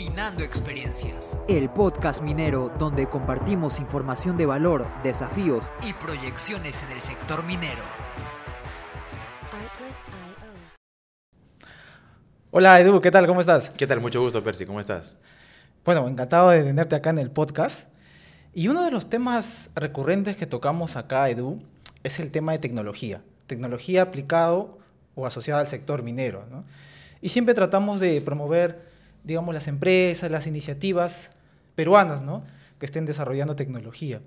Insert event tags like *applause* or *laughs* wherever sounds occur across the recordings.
Minando Experiencias. El podcast minero donde compartimos información de valor, desafíos y proyecciones en el sector minero. Hola Edu, ¿qué tal? ¿Cómo estás? ¿Qué tal? Mucho gusto, Percy. ¿Cómo estás? Bueno, encantado de tenerte acá en el podcast. Y uno de los temas recurrentes que tocamos acá, Edu, es el tema de tecnología. Tecnología aplicado o asociada al sector minero. ¿no? Y siempre tratamos de promover, digamos, las empresas, las iniciativas peruanas, ¿no? Que estén desarrollando tecnología.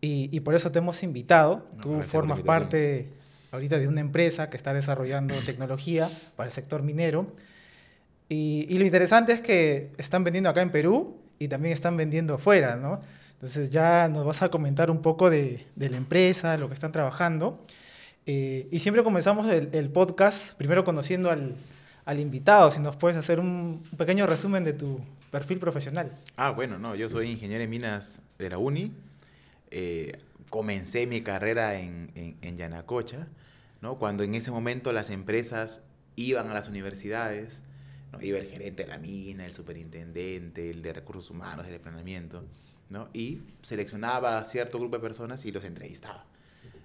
Y, y por eso te hemos invitado. No, Tú formas parte ahorita de una empresa que está desarrollando *clears throat* tecnología para el sector minero. Y, y lo interesante es que están vendiendo acá en Perú y también están vendiendo afuera, ¿no? Entonces ya nos vas a comentar un poco de, de la empresa, lo que están trabajando. Eh, y siempre comenzamos el, el podcast primero conociendo al, al invitado, si nos puedes hacer un, pequeño resumen de tu perfil profesional. Ah, bueno, no, yo soy ingeniero en minas de la UNI. Eh, comencé mi carrera en, en, en Yanacocha, ¿no? Cuando en ese momento las empresas iban a las universidades, ¿no? Iba el gerente de la mina, el superintendente, el de recursos humanos, el de planeamiento, ¿no? Y seleccionaba a cierto grupo de personas y los entrevistaba,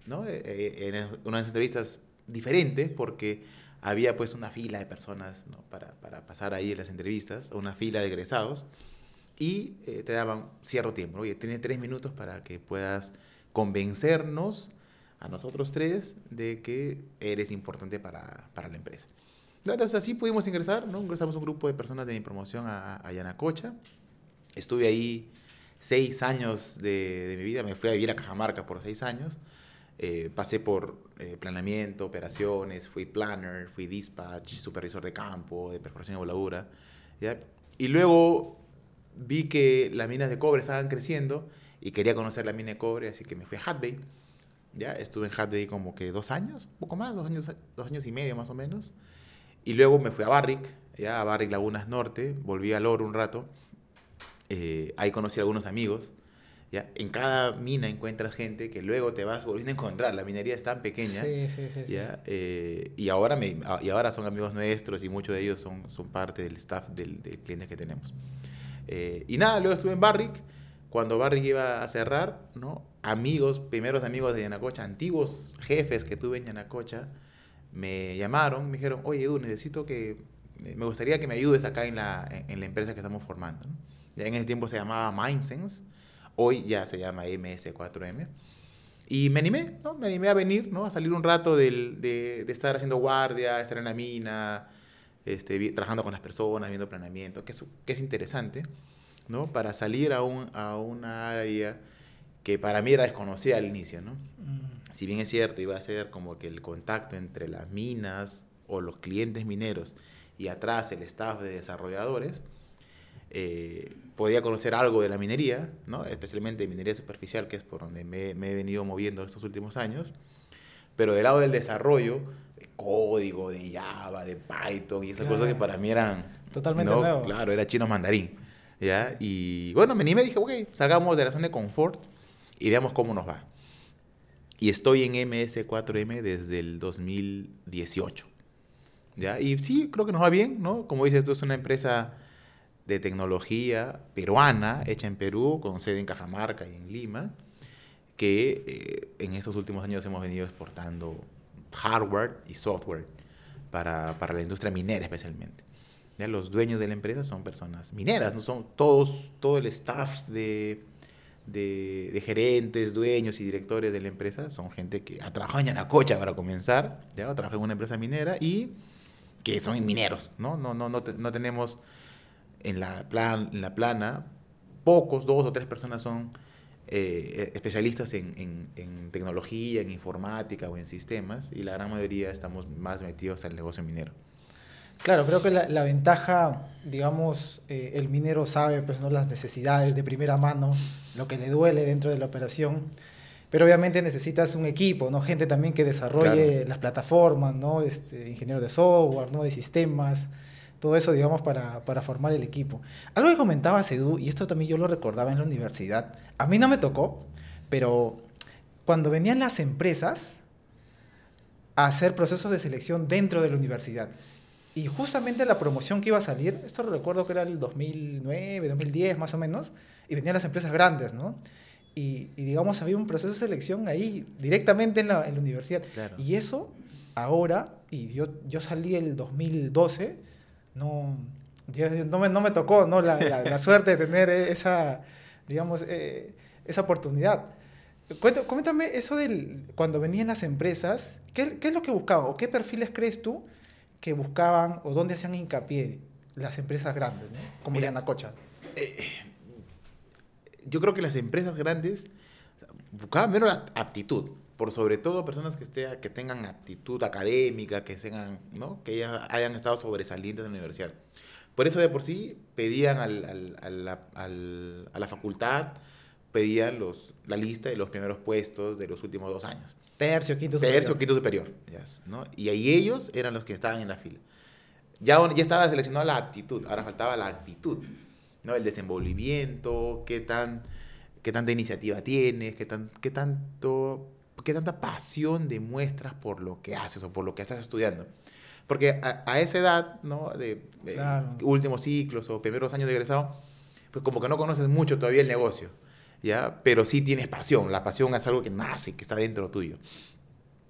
¿no? Eh, eh, eran unas entrevistas diferentes porque había pues una fila de personas ¿no? para, para pasar ahí las entrevistas, una fila de egresados, y eh, te daban cierto tiempo. Oye, tienes tres minutos para que puedas convencernos a nosotros tres de que eres importante para, para la empresa. Entonces así pudimos ingresar, ¿no? Ingresamos un grupo de personas de mi promoción a, a Yanacocha. Estuve ahí seis años de, de mi vida, me fui a vivir a Cajamarca por seis años. Eh, pasé por eh, planeamiento, operaciones, fui planner, fui dispatch, supervisor de campo, de perforación y voladura. ¿ya? Y luego vi que las minas de cobre estaban creciendo y quería conocer la mina de cobre, así que me fui a Hat. ¿ya? Estuve en Hat como que dos años, poco más, dos años, dos años y medio más o menos. Y luego me fui a Barrick, ya a Barrick Lagunas Norte, volví al oro un rato. Eh, ahí conocí a algunos amigos. ¿Ya? En cada mina encuentras gente que luego te vas volviendo a encontrar. La minería es tan pequeña. Sí, sí, sí. ¿ya? Eh, y, ahora me, ah, y ahora son amigos nuestros y muchos de ellos son, son parte del staff del, de clientes que tenemos. Eh, y nada, luego estuve en Barrick. Cuando Barrick iba a cerrar, ¿no? amigos, primeros amigos de Yanacocha, antiguos jefes que tuve en Yanacocha, me llamaron, me dijeron, oye Edu, necesito que, me gustaría que me ayudes acá en la, en, en la empresa que estamos formando. ¿no? Ya en ese tiempo se llamaba Mindsense, hoy ya se llama MS4M. Y me animé, ¿no? Me animé a venir, ¿no? A salir un rato del, de, de, estar haciendo guardia, estar en la mina, este, trabajando con las personas, viendo planeamiento, que es, que es interesante, ¿no? Para salir a, un, a una área que para mí era desconocida al inicio, ¿no? Mm. Si bien es cierto, iba a ser como que el contacto entre las minas o los clientes mineros y atrás el staff de desarrolladores, eh, podía conocer algo de la minería, ¿no? especialmente minería superficial, que es por donde me, me, he venido moviendo estos últimos años. Pero del lado del desarrollo, de código, de Java, de Python y esas Claro. cosas que para mí eran... Totalmente ¿no? nuevo. Claro, era chino mandarín. ¿ya? Y bueno, me animé y dije, ok, salgamos de la zona de confort y veamos cómo nos va. Y estoy en MS4M desde el 2018. ¿ya? Y sí, creo que nos va bien, ¿no? Como dices, esto es una empresa de tecnología peruana, hecha en Perú, con sede en Cajamarca y en Lima, que eh, en estos últimos años hemos venido exportando hardware y software para, para la industria minera especialmente. Los dueños de la empresa son personas mineras, no son todos, todo el staff de, de, de, gerentes, dueños y directores de la empresa, son gente que ha trabajado en Yanacocha para comenzar, ¿ya? ha trabajado en una empresa minera y que son mineros, ¿no? No, no, no, no tenemos en la, plan, en la plana, pocos, dos o tres personas son eh, especialistas en, en, en, tecnología, en informática o en sistemas, y la gran mayoría estamos más metidos al negocio minero. Claro, creo que la, la ventaja, digamos, eh, el minero sabe pues, ¿no? las necesidades de primera mano, lo que le duele dentro de la operación, pero obviamente necesitas un equipo, ¿no? gente también que desarrolle claro. las plataformas, ¿no? este, ingenieros de software, ¿no? de sistemas, todo eso, digamos, para, para, formar el equipo. Algo que comentaba Edu, y esto también yo lo recordaba en la universidad, a mí no me tocó, pero cuando venían las empresas a hacer procesos de selección dentro de la universidad, Y justamente la promoción que iba a salir, esto recuerdo que era el 2009, 2010 más o menos, y venían las empresas grandes, ¿no? Y, y digamos, había un proceso de selección ahí, directamente en la, en la universidad. Claro. Y eso, ahora, y yo, yo salí el 2012, no, no, me, no me tocó ¿no? La, la- la *laughs* suerte de tener esa, digamos, eh, esa oportunidad. Cuént- Coméntame eso del cuando venían las empresas, ¿qué, qué es lo que buscaban o qué perfiles crees tú que buscaban o dónde hacían hincapié las empresas grandes, ¿no? como Mira, Yanacocha? yo creo que las empresas grandes buscaban menos la aptitud, por sobre todo personas que, esté, que tengan aptitud académica, que, tengan, ¿no? que ya hayan estado sobresalientes en la universidad. Por eso de por sí pedían al- al- a, la, al- a la facultad, pedían los, la lista de los primeros puestos de los últimos dos años. Tercio, quinto, Tercio, superior. quinto superior. ya, ¿no? Y ahí ellos eran los que estaban en la fila. Ya, ya estaba seleccionada la aptitud, ahora faltaba la actitud, ¿no? El desenvolvimiento, qué, tan, qué tanta iniciativa tienes, qué, tan, qué, tanto, qué tanta pasión demuestras por lo que haces o por lo que estás estudiando. Porque a, a esa edad, ¿no? De Claro. últimos ciclos o primeros años de egresado, pues como que no conoces mucho todavía el negocio, ¿ya? Pero sí tienes pasión, la pasión es algo que nace, que está dentro tuyo.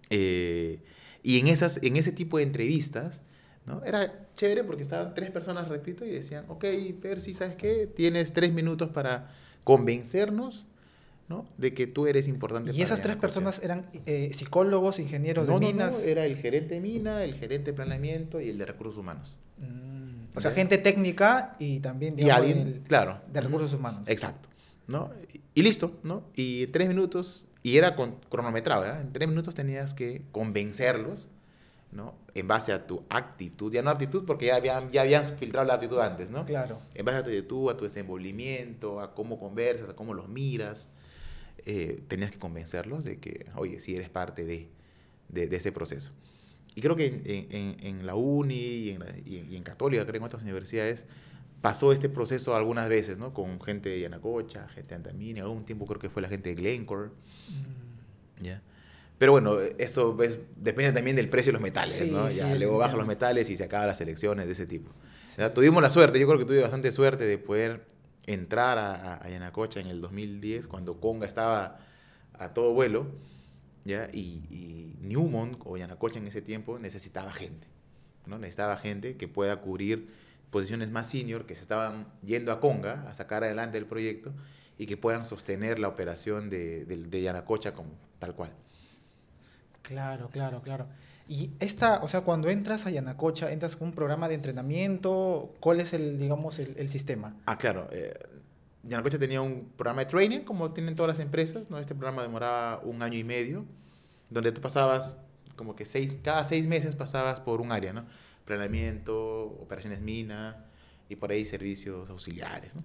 Eh, y en, esas, en ese tipo de entrevistas, ¿no? Era chévere porque estaban tres personas, repito, y decían, ok, Percy, ¿sabes qué? Tienes tres minutos para convencernos, ¿no? De que tú eres importante. Y para esas tres Yanacocha". personas eran eh, psicólogos, ingenieros No, de no, minas. no, era el gerente de mina, el gerente de planeamiento y el de recursos humanos. Mm, o sea, gente técnica y también Y alguien, el- claro. de recursos humanos. Exacto. ¿no? Y, y listo, ¿no? Y en tres minutos, y era con, cronometrado, ¿verdad? En tres minutos tenías que convencerlos, ¿no? En base a tu actitud, ya no actitud porque ya habían, ya habían filtrado la actitud antes, ¿no? Claro. En base a tu actitud, a tu desenvolvimiento, a cómo conversas, a cómo los miras, eh, tenías que convencerlos de que, oye, sí eres parte de, de, de ese proceso. Y creo que en, en- en la uni y en, y en- Católica, creo en otras universidades, pasó este proceso algunas veces, ¿no? Con gente de Yanacocha, gente de Antamina, algún tiempo creo que fue la gente de Glencore, Mm, ¿ya? Pero bueno, esto pues, depende también del precio de los metales, Sí, ¿no? sí, Ya, luego bajan los metales y se acaban las elecciones de ese tipo. Ya, Tuvimos la suerte, yo creo que tuve bastante suerte de poder entrar a, a- Yanacocha en el 2010, cuando Conga estaba a todo vuelo, ¿ya? Y, y Newmont o Yanacocha en ese tiempo necesitaba gente, ¿no? Necesitaba gente que pueda cubrir posiciones más senior, que se estaban yendo a Conga a sacar adelante el proyecto y que puedan sostener la operación de, de, de Yanacocha como tal cual. Claro, claro, claro. Y esta, o sea, cuando entras a Yanacocha, entras con un programa de entrenamiento, ¿cuál es el, digamos, el, el sistema? Ah, claro. Eh, Yanacocha tenía un programa de training, como tienen todas las empresas, ¿no? Este programa demoraba un año y medio, donde tú pasabas como que seis, cada seis meses pasabas por un área, ¿no? Planeamiento, operaciones mina y por ahí servicios auxiliares, ¿no?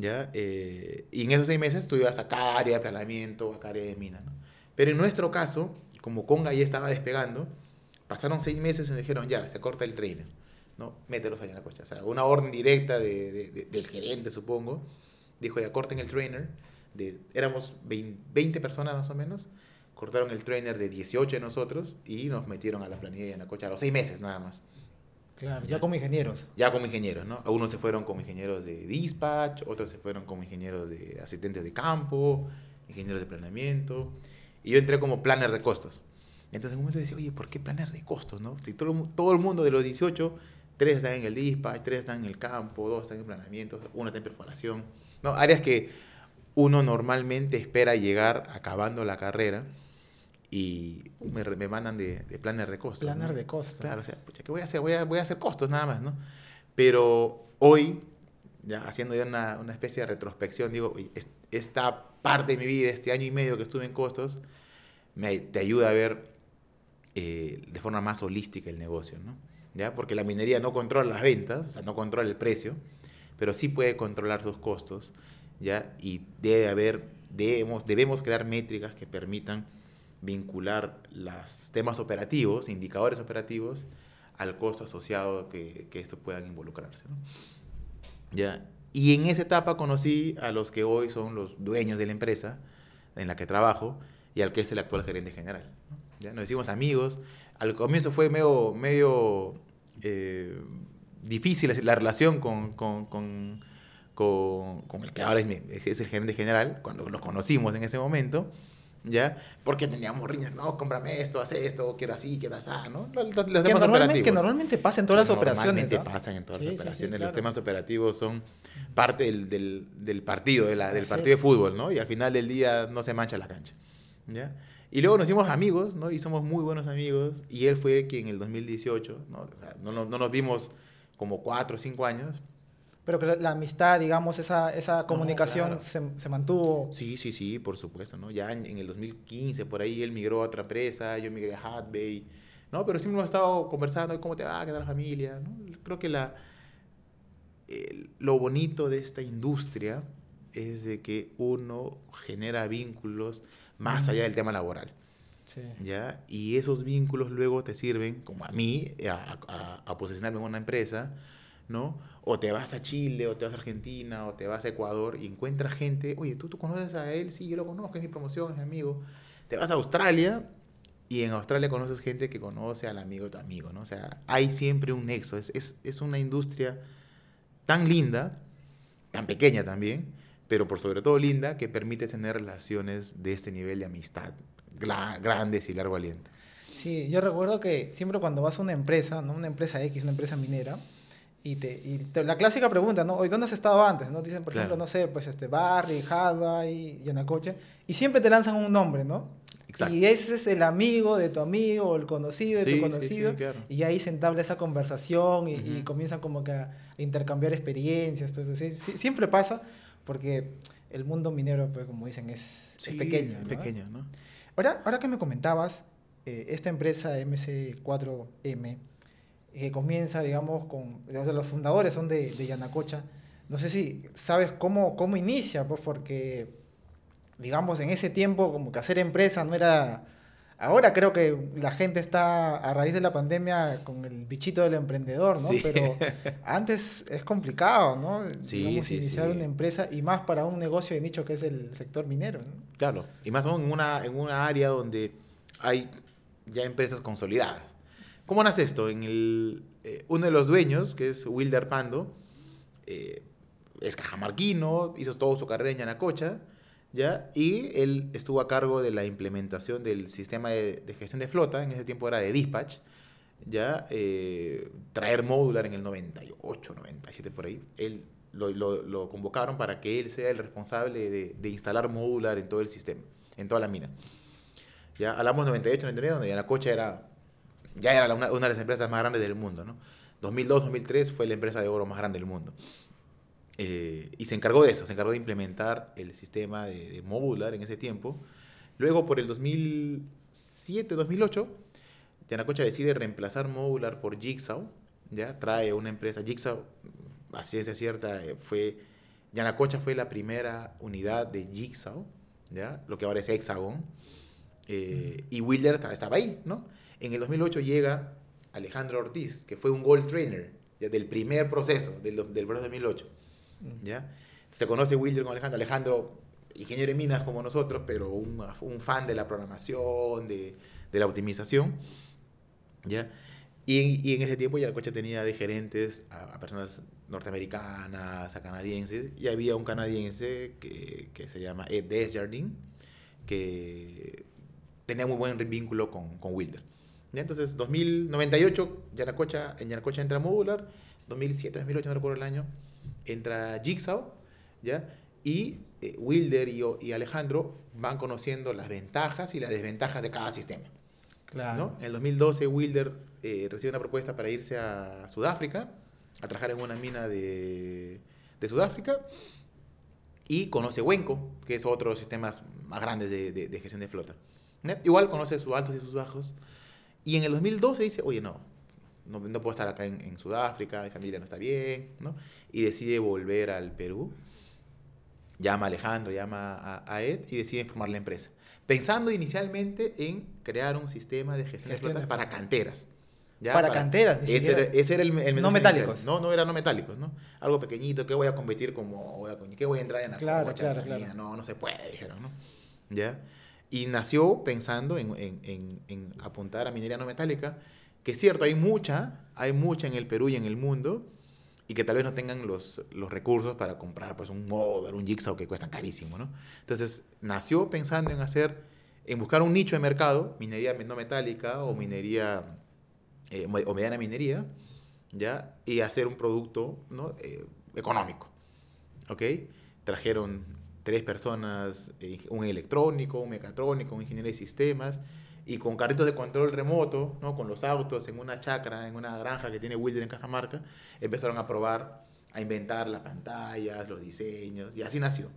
¿Ya? Eh, y en esos seis meses tú ibas a cada área de planeamiento, a cada área de mina, ¿no? Pero en nuestro caso, como Conga ya estaba despegando, pasaron seis meses y nos dijeron, ya, se corta el trainer, ¿no? Mételos allá en la cocha. O sea, una orden directa de, de- de- del gerente, supongo, dijo, ya, corten el trainer. De, éramos 20, 20 personas más o menos, cortaron el trainer de 18 de nosotros y nos metieron a la planilla de Yanacocha a los seis meses nada más. Claro, ya como ingenieros. Ya como ingenieros, ¿no? Algunos se fueron como ingenieros de dispatch, otros se fueron como ingenieros de asistentes de campo, ingenieros de planeamiento. Y yo entré como planner de costos. Entonces en un momento decía, oye, ¿por qué planner de costos, no? Si todo, todo el mundo de los 18, tres están en el dispatch, tres están en el campo, dos están en planeamiento, uno está en perforación. No, áreas que uno normalmente espera llegar acabando la carrera y me, me mandan de, de planner de costos. Planner ¿no? de costos. Claro, o sea, pucha, ¿qué voy a hacer? Voy a, voy a hacer costos nada más, ¿no? Pero hoy, ya haciendo ya una, una especie de retrospección, digo, "Oye, es- esta parte de mi vida, este año y medio que estuve en costos, me, te ayuda a ver eh, de forma más holística el negocio, ¿no? ¿Ya? Porque la minería no controla las ventas, o sea, no controla el precio, pero sí puede controlar sus costos, ¿ya? Y debe haber, debemos, debemos crear métricas que permitan vincular los temas operativos, indicadores operativos, al costo asociado que, que estos puedan involucrarse, ¿no? ¿Ya? Y en esa etapa conocí a los que hoy son los dueños de la empresa en la que trabajo y al que es el actual gerente general. ¿No? ¿Ya? Nos hicimos amigos. Al comienzo fue medio, medio eh, difícil la relación con, con, con, con, el que ahora es, es, el gerente general, cuando nos conocimos en ese momento, ¿ya? Porque teníamos riñas, no, cómprame esto, haz esto, quiero así, quiero así, ¿no? Los, los que, normalmente, que, normalmente, pasa en todas las operaciones. Normalmente pasan en todas las operaciones. Los temas operativos son parte del, del, del partido, de la, del partido de fútbol, ¿no? Y al final del día no se mancha la cancha, ¿ya? Y luego nos hicimos amigos, ¿no? Y somos muy buenos amigos. Y él fue quien en el 2018, ¿no? O sea, no, no, no nos vimos como cuatro o cinco años, pero que la, amistad, digamos, esa, esa comunicación se, se, mantuvo. Sí, sí, sí, por supuesto, ¿no? Ya en, el 2015, por ahí, él migró a otra empresa, yo migré a Hatbay, ¿no? Pero siempre hemos estado conversando, ¿cómo te va a quedar la familia? ¿no? Creo que la, lo bonito de esta industria es de que uno genera vínculos más allá del tema laboral. Sí. ¿ya? Y esos vínculos luego te sirven, como a mí, a, a, a posicionarme en una empresa, ¿no? O te vas a Chile, o te vas a Argentina, o te vas a Ecuador y encuentras gente, oye, ¿tú, tú conoces a él? Sí, yo lo conozco, es mi promoción, es mi amigo. Te vas a Australia y en Australia conoces gente que conoce al amigo de tu amigo, ¿no? O sea, hay siempre un nexo. Es, es, es una industria tan linda, tan pequeña también, pero por sobre todo linda, que permite tener relaciones de este nivel de amistad, grandes y largo aliento. Sí, yo recuerdo que siempre cuando vas a una empresa, ¿no? una empresa X, una empresa minera, y, te, y la clásica pregunta, ¿no? ¿Dónde has estado antes? ¿no? Dicen, por ejemplo, no sé, pues este, Barry, Hadway, Yanacocha, y siempre te lanzan un nombre, ¿no? Exacto. Y ese es el amigo de tu amigo, o el conocido de tu conocido, sí, claro. y ahí se entabla esa conversación y, y, comienzan como que a intercambiar experiencias, todo eso. siempre pasa, porque el mundo minero, pues como dicen, es, es pequeño. ¿no? pequeño, ¿no? Ahora, ahora que me comentabas, eh, esta empresa MC4M, que comienza, digamos, con los fundadores son de, de Yanacocha. No sé si sabes cómo, cómo inicia, pues porque, digamos, en ese tiempo como que hacer empresa no era... Ahora creo que la gente está a raíz de la pandemia con el bichito del emprendedor, ¿no? Pero *laughs* antes es complicado, ¿no? Sí, digamos, iniciar una empresa y más para un negocio de nicho que es el sector minero, ¿no? Claro, y más aún en una, en una área donde hay ya empresas consolidadas. ¿Cómo nace esto? En el, eh, uno de los dueños, que es Wilder Pando, eh, es cajamarquino, hizo toda su carrera en Yanacocha, ¿ya? Y él estuvo a cargo de la implementación del sistema de, gestión de flota, en ese tiempo era de dispatch, ¿ya? Eh, traer modular en el 98, 97 por ahí. Él lo, lo, convocaron para que él sea el responsable de, de, instalar modular en todo el sistema, en toda la mina. Ya hablamos 98, 99, donde Yanacocha era ya era una, de las empresas más grandes del mundo, ¿no? 2002-2003 fue la empresa de oro más grande del mundo. Eh, y se encargó de eso, se encargó de implementar el sistema de, modular en ese tiempo. Luego, por el 2007-2008, Yanacocha decide reemplazar modular por Jigsaw. ¿ya? Trae una empresa, Jigsaw, a ciencia cierta, eh, fue, Yanacocha fue la primera unidad de Jigsaw, ¿ya? lo que ahora es Hexagon. Eh, y Wilder estaba ahí, ¿no? En el 2008 llega Alejandro Ortiz, que fue un gold trainer ya del primer proceso, del, del proceso 2008. ¿Ya? Se conoce Wilder con Alejandro. Alejandro, ingeniero de minas como nosotros, pero un, un fan de la programación, de, de la optimización. ¿ya? Y, y, en ese tiempo ya el coche tenía de gerentes a, personas norteamericanas, a canadienses, y había un canadiense que, que se llama Ed Desjardins, que tenía muy buen vínculo con, con Wilder. Entonces, 2098, Yanacocha, en Yanacocha entra Modular, 2007, 2008, no recuerdo el año, entra Jigsaw, ¿ya? Y eh, Wilder y, y, Alejandro van conociendo las ventajas y las desventajas de cada sistema. Claro. En el 2012, Wilder eh, recibe una propuesta para irse a Sudáfrica, a trabajar en una mina de, de Sudáfrica, y conoce Wenco, que es otro de los sistemas más grandes de, de, de gestión de flota. Igual conoce sus altos y sus bajos, y en el 2012 dice, oye, no, no, no puedo estar acá en, Sudáfrica, mi familia no está bien, ¿no? Y decide volver al Perú. Llama a Alejandro, llama a, Ed y decide formar la empresa. Pensando inicialmente en crear un sistema de gestión, de para canteras. ¿ya? Para, canteras, ese era, ese era, el, el No metálicos. No, no era no metálicos, ¿no? Algo pequeñito, que voy a competir como, ¿qué voy a entrar en la claro, claro, claro. No, no se puede, dijeron, ¿no? ¿Ya? Y nació pensando en, apuntar a minería no metálica. Que es cierto, hay mucha, hay mucha en el Perú y en el mundo, y que tal vez no tengan los, los recursos para comprar pues, un model, un jigsaw que cuestan carísimo, ¿no? Entonces, nació pensando en hacer, en buscar un nicho de mercado, minería no metálica o minería, eh, o mediana minería, ¿ya? Y hacer un producto, ¿no? Eh, económico, ¿ok? Trajeron tres personas, eh, un electrónico, un mecatrónico, un ingeniero de sistemas, y con carritos de control remoto, ¿no? con los autos en una chacra, en una granja que tiene Wilder en Cajamarca, empezaron a probar, a inventar las pantallas, los diseños, y así nació.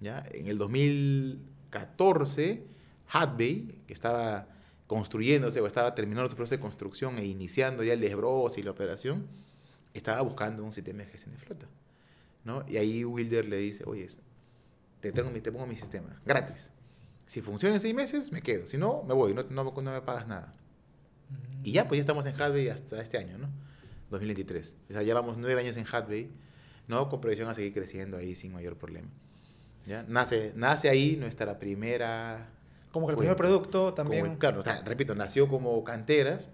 ¿ya? En el 2014, Hatbay, que estaba construyéndose o estaba terminando su proceso de construcción e iniciando ya el desbroce y la operación, estaba buscando un sistema de gestión de flota. ¿no? Y ahí Wilder le dice, oye, te, tengo, te pongo mi sistema, gratis si funciona en seis meses, me quedo. Si no, me voy, no, no, me pagas nada. Y ya, pues ya estamos en Hadbay hasta este año, ¿no? 2023. O sea, llevamos nueve años en Hadbay, ¿no? Con proyección a seguir creciendo ahí sin mayor problema. ¿Ya? Nace, nace ahí nuestra primera... Como que el primer producto también... claro, o sea, repito, nació como canteras,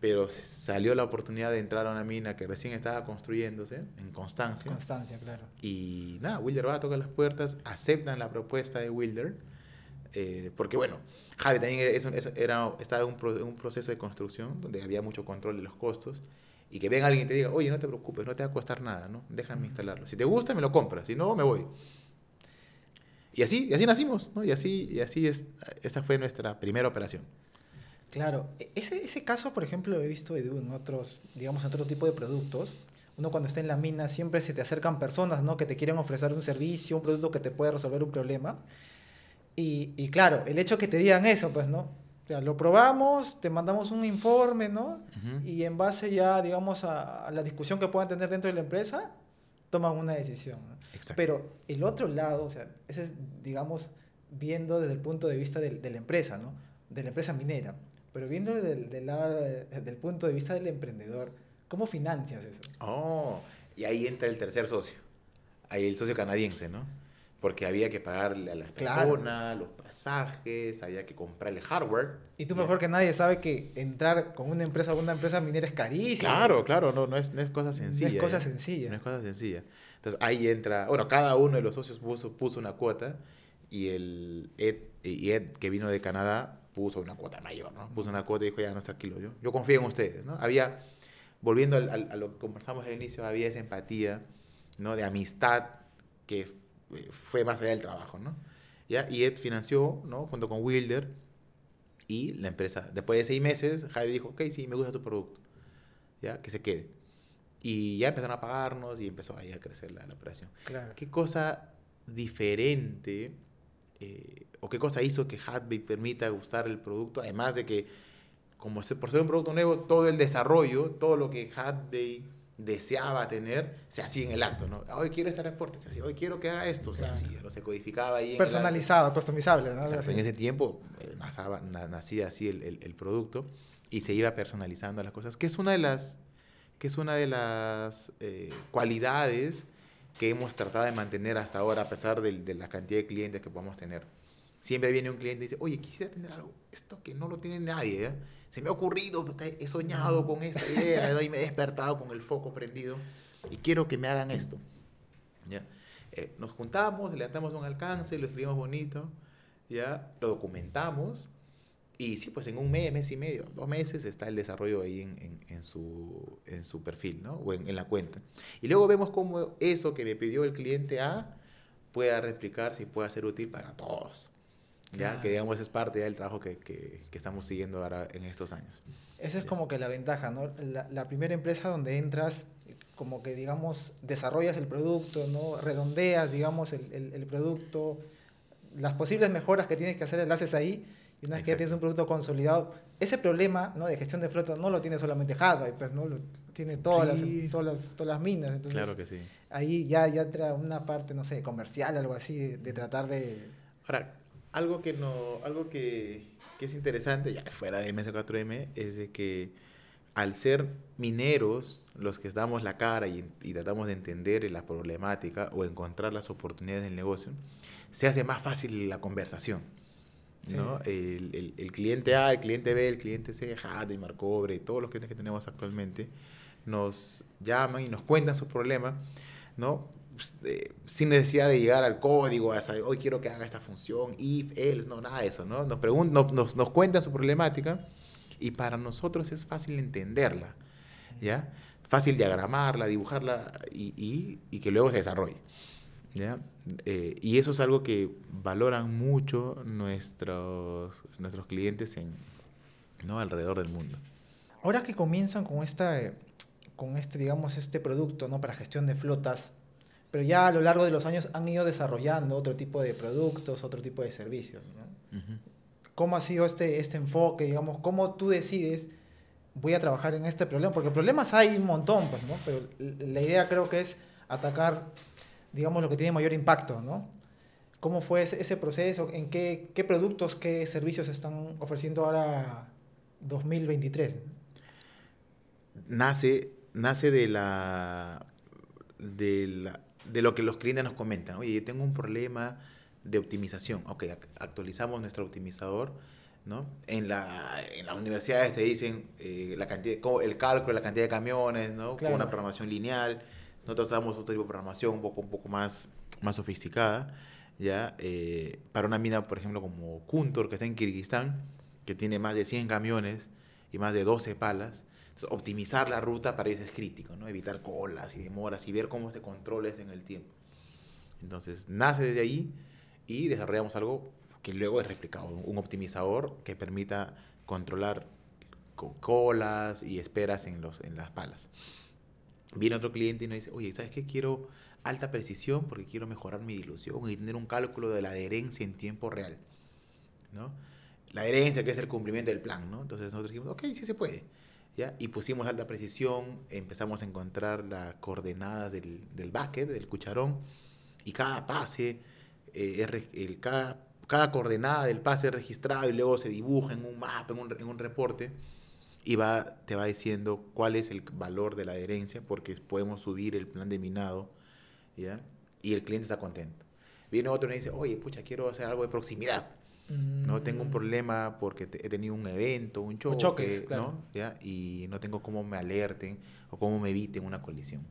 pero salió la oportunidad de entrar a una mina que recién estaba construyéndose en Constancia. Constancia, claro. Y nada, Wilder va a tocar las puertas, aceptan la propuesta de Wilder eh, porque bueno, Javi también era, estaba en un, proceso de construcción donde había mucho control de los costos y que venga alguien y te diga, oye, no te preocupes, no te va a costar nada, ¿no? Déjame instalarlo. Si te gusta, me lo compras, si no, me voy. Y así, y así nacimos, ¿no? Y así, y así es, esa fue nuestra primera operación. Claro, e, ese, ese caso, por ejemplo, lo he visto Edu, en otros, digamos, otro tipo de productos. Uno cuando está en la mina siempre se te acercan personas, ¿no? Que te quieren ofrecer un servicio, un producto que te puede resolver un problema. Y, claro, el hecho que te digan eso, pues, ¿no? O sea, lo probamos, te mandamos un informe, ¿no? Y en base ya, digamos, a, la discusión que puedan tener dentro de la empresa, toman una decisión. Pero el otro lado, o sea, ese es, digamos, viendo desde el punto de vista de, la empresa, ¿no? De la empresa minera. Pero viendo desde, del, del punto de vista del emprendedor, ¿cómo financias eso? Oh, y ahí entra el tercer socio. Ahí el socio canadiense, ¿no? Porque había que pagarle a las personas, los pasajes, había que comprar el hardware. Y tú mejor que nadie sabe que entrar con una empresa una empresa minera es carísimo. Claro, claro, no, no, es, no es cosa sencilla. No es cosa sencilla. No es cosa sencilla. Entonces ahí entra, bueno, cada uno de los socios puso, puso una cuota y el Ed, y Ed, que vino de Canadá, puso una cuota mayor, ¿no? Puso una cuota y dijo, ya no tranquilo, yo, yo confío en ustedes, ¿no? Había, volviendo al, a lo que conversamos al inicio, había esa empatía, ¿no? De amistad que fue más allá del trabajo, ¿no? ¿Ya? Y Ed financió, ¿no? Junto con Wilder y la empresa. Después de seis meses, Javi dijo, ok, sí, me gusta tu producto, ¿ya? Que se quede. Y ya empezaron a pagarnos y empezó ahí a crecer la, operación. Claro. ¿Qué cosa diferente eh, o qué cosa hizo que Hatbay permita gustar el producto? Además de que, como por ser un producto nuevo, todo el desarrollo, todo lo que Hatbay deseaba tener, se hacía en el acto, ¿no? Hoy quiero este reporte, se hacía, hoy quiero que haga esto, se hacía, lo se codificaba ahí. Personalizado, customizable, ¿no? en ese tiempo eh, nacía así el, el, producto y se iba personalizando las cosas, que es una de las, que es una de las eh, cualidades que hemos tratado de mantener hasta ahora, a pesar de, de la cantidad de clientes que podemos tener. Siempre viene un cliente y dice, oye, quisiera tener algo, esto que no lo tiene nadie, ¿eh? Se me ha ocurrido, he soñado con esta idea, y me he despertado con el foco prendido y quiero que me hagan esto. ¿Ya? Eh, nos juntamos, le damos un alcance, lo escribimos bonito, ¿ya? lo documentamos y sí, pues en un mes, mes y medio, dos meses está el desarrollo ahí en, en, su, en su perfil ¿no? o en, en, la cuenta. Y luego vemos cómo eso que me pidió el cliente A pueda replicarse y pueda ser útil para todos. ¿Ya? Que digamos es parte del trabajo que, que, que, estamos siguiendo ahora en estos años. Esa es como que la ventaja, ¿no? La, la, primera empresa donde entras, como que digamos, desarrollas el producto, ¿no? Redondeas, digamos, el, el, el producto, las posibles mejoras que tienes que hacer las haces ahí, y una vez que ya tienes un producto consolidado, ese problema ¿no? de gestión de flota no lo tiene solamente Hardware, pues no lo tiene todas, las, todas, las, todas las minas. Entonces, claro que sí. Ahí ya, ya entra una parte, no sé, comercial, algo así, de, de tratar de... Ahora, algo que no, algo que, que es interesante, ya fuera de MS4M, es de que al ser mineros los que damos la cara y, y, tratamos de entender la problemática o encontrar las oportunidades del negocio, se hace más fácil la conversación. ¿no? El, el- el cliente A, el cliente B, el cliente C, Jade, Marcobre, todos los clientes que tenemos actualmente, nos llaman y nos cuentan sus problemas, ¿no? Pues, sin necesidad de llegar al código, a saber, hoy quiero que haga esta función, if, else, no, nada de eso, ¿no? Nos, nos, nos, nos cuentan su problemática y para nosotros es fácil entenderla, ¿ya? Fácil diagramarla, dibujarla y, y- y que luego se desarrolle. ¿ya? Eh, y eso es algo que valoran mucho nuestros, nuestros clientes en, ¿no? alrededor del mundo. Ahora que comienzan con esta, eh, con este, digamos, este producto, ¿no? Para gestión de flotas, pero ya a lo largo de los años han ido desarrollando otro tipo de productos, otro tipo de servicios, ¿no? Ujú. ¿Cómo ha sido este, este enfoque, digamos, cómo tú decides, voy a trabajar en este problema? Porque problemas hay un montón, pues, ¿no? Pero la idea creo que es atacar, digamos, lo que tiene mayor impacto, ¿no? ¿Cómo fue ese, ese proceso? ¿En qué, qué productos, qué servicios están ofreciendo ahora 2023? Nace, nace de la, de la- de lo que los clientes nos comentan. Oye, yo tengo un problema de optimización. Ok, ac- actualizamos nuestro optimizador. ¿no? En, la, en las universidades te dicen eh, la cantidad, el cálculo de la cantidad de camiones, ¿no? Claro. con una programación lineal. Nosotros damos otro tipo de programación un poco, un poco más, más sofisticada. ¿ya? Eh, para una mina, por ejemplo, como Kuntur, que está en Kirguistán, que tiene más de 100 camiones y más de 12 palas. Optimizar la ruta para ellos es crítico, ¿no? Evitar colas y demoras y ver cómo se controla eso en el tiempo. Entonces, nace desde ahí y desarrollamos algo que luego es replicado, un optimizador que permita controlar co- colas y esperas en, los, en las palas. Viene otro cliente y nos dice, oye, ¿sabes qué? Quiero alta precisión porque quiero mejorar mi dilución y tener un cálculo de la adherencia en tiempo real, ¿no? La adherencia que es el cumplimiento del plan, ¿no? Entonces nosotros dijimos, ok, sí se puede, ¿ya? Y pusimos alta precisión, empezamos a encontrar las coordenadas del, del bucket, del cucharón, y cada pase, eh, es el, cada, cada coordenada del pase es registrado y luego se dibuja en un mapa, en un, en un reporte, y va, te va diciendo cuál es el valor de la adherencia, porque podemos subir el plan de minado, ¿ya? Y el cliente está contento. Viene otro y dice, oye, pucha, quiero hacer algo de proximidad. No tengo un Mm. problema porque te- he tenido un evento, un choque, choques, claro. ¿no? ¿Ya? Y no tengo cómo me alerten o cómo me eviten una colisión.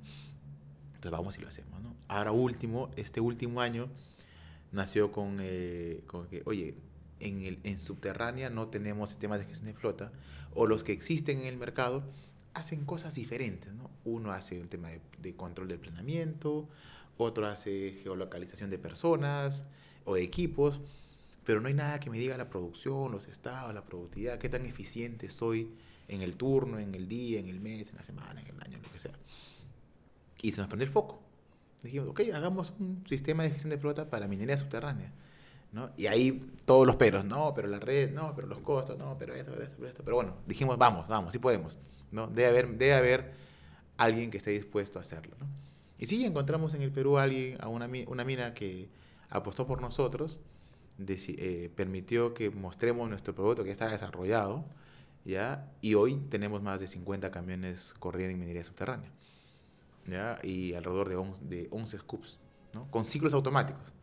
Entonces vamos y lo hacemos, ¿no? Ahora último, este último año nació con, eh, con que, oye, en, el, en subterránea no tenemos sistemas de gestión de flota o los que existen en el mercado hacen cosas diferentes, ¿no? Uno hace el tema de, de control del planeamiento, otro hace geolocalización de personas o de equipos, pero no hay nada que me diga la producción, los estados, la productividad, qué tan eficiente soy en el turno, en el día, en el mes, en la semana, en el año, lo que sea. Y se nos prendió el foco. Dijimos, ok, hagamos un sistema de gestión de flota para minería subterránea. ¿no? Y ahí todos los peros, no, pero la red, no, pero los costos, no, pero esto, pero esto, pero esto. Pero bueno, dijimos, vamos, vamos, sí podemos. ¿no? Debe, haber, debe haber alguien que esté dispuesto a hacerlo. ¿no? Y sí, encontramos en el Perú a alguien, a una, una mina que apostó por nosotros, eh, permitió que mostremos nuestro producto que está desarrollado, ¿ya? Y hoy tenemos más de 50 camiones corriendo en minería subterránea, ¿ya? Y alrededor de 11, de 11 scoops, ¿no? Con ciclos automáticos.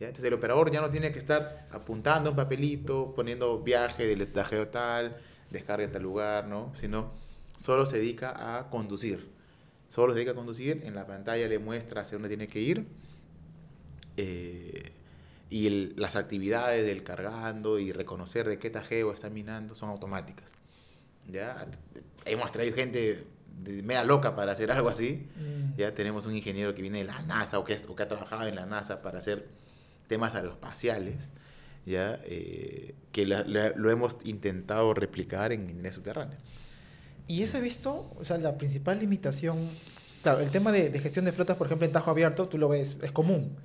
¿ya? Entonces el operador ya no tiene que estar apuntando un papelito, poniendo viaje del estajeo tal, descarga en tal lugar, ¿no? Sino solo se dedica a conducir. Solo se dedica a conducir, en la pantalla le muestra hacia dónde tiene que ir. eh, y el- las actividades del cargando y reconocer de qué tajeo está minando son automáticas. ¿ya? Hemos traído gente de media loca para hacer algo así. Mm. Ya tenemos un ingeniero que viene de la NASA o que, es- o que ha trabajado en la NASA para hacer temas aeroespaciales, ya Eh, que la- la- lo hemos intentado replicar en minería subterránea. Y eso he visto, o sea, la principal limitación, claro, el tema de, de gestión de flotas, por ejemplo, en Tajo Abierto, tú lo ves, es común.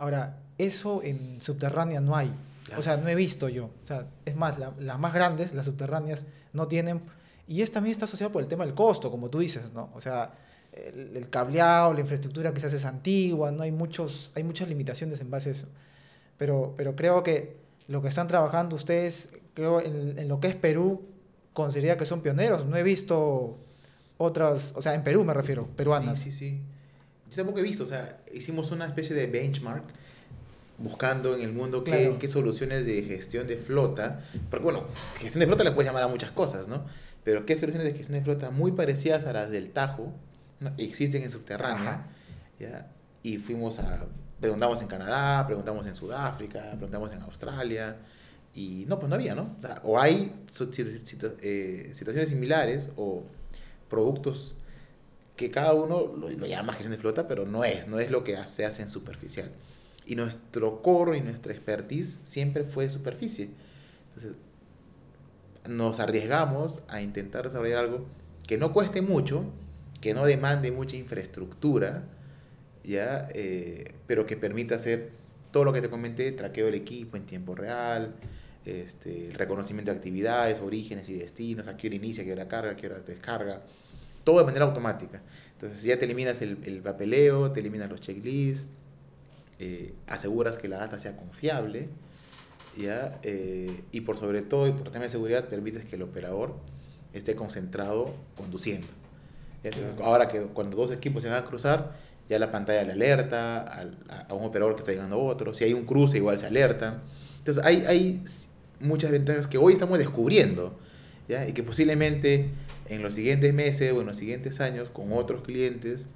Ahora, eso en subterránea no hay. Claro. O sea, no he visto yo. O sea, es más, la- las más grandes, las subterráneas, no tienen... Y es también está asociado por el tema del costo, como tú dices, ¿no? O sea, el, el cableado, la infraestructura quizás es antigua, no hay, muchos, hay muchas limitaciones en base a eso. Pero, pero creo que lo que están trabajando ustedes, creo en, en lo que es Perú, consideraría que son pioneros. No he visto otras, o sea, en Perú me refiero, peruanas. Sí, sí, sí. Yo tampoco he visto, o sea, hicimos una especie de benchmark buscando en el mundo qué, Claro. qué soluciones de gestión de flota, porque bueno, gestión de flota le puedes llamar a muchas cosas, ¿no? Pero qué soluciones de gestión de flota muy parecidas a las del Tajo ¿no? existen en subterránea. ¿ya? Y fuimos a, preguntamos en Canadá, preguntamos en Sudáfrica, preguntamos en Australia, y no, pues no había, ¿no? O, sea, o hay su- situ- situ- eh, situaciones similares o productos que cada uno lo, llama gestión de flota, pero no es, no es lo que se hace en superficial. Y nuestro core y nuestra expertise siempre fue superficie. Entonces, nos arriesgamos a intentar desarrollar algo que no cueste mucho, que no demande mucha infraestructura, ¿ya? Eh, pero que permita hacer todo lo que te comenté, traqueo del equipo en tiempo real, este, reconocimiento de actividades, orígenes y destinos, a qué inicia, a qué hora carga, a qué descarga, todo de manera automática. Entonces ya te eliminas el, el papeleo, te eliminas los checklists, eh, aseguras que la data sea confiable, ¿ya? Eh, y por sobre todo, y por tema de seguridad, permites que el operador esté concentrado conduciendo. Entonces, ahora que cuando dos equipos se van a cruzar, ya la pantalla le alerta al- a, un operador que está llegando a otro. Si hay un cruce, igual se alerta. Entonces, hay, hay muchas ventajas que hoy estamos descubriendo, Y que posiblemente en los siguientes meses o en los siguientes años, con otros clientes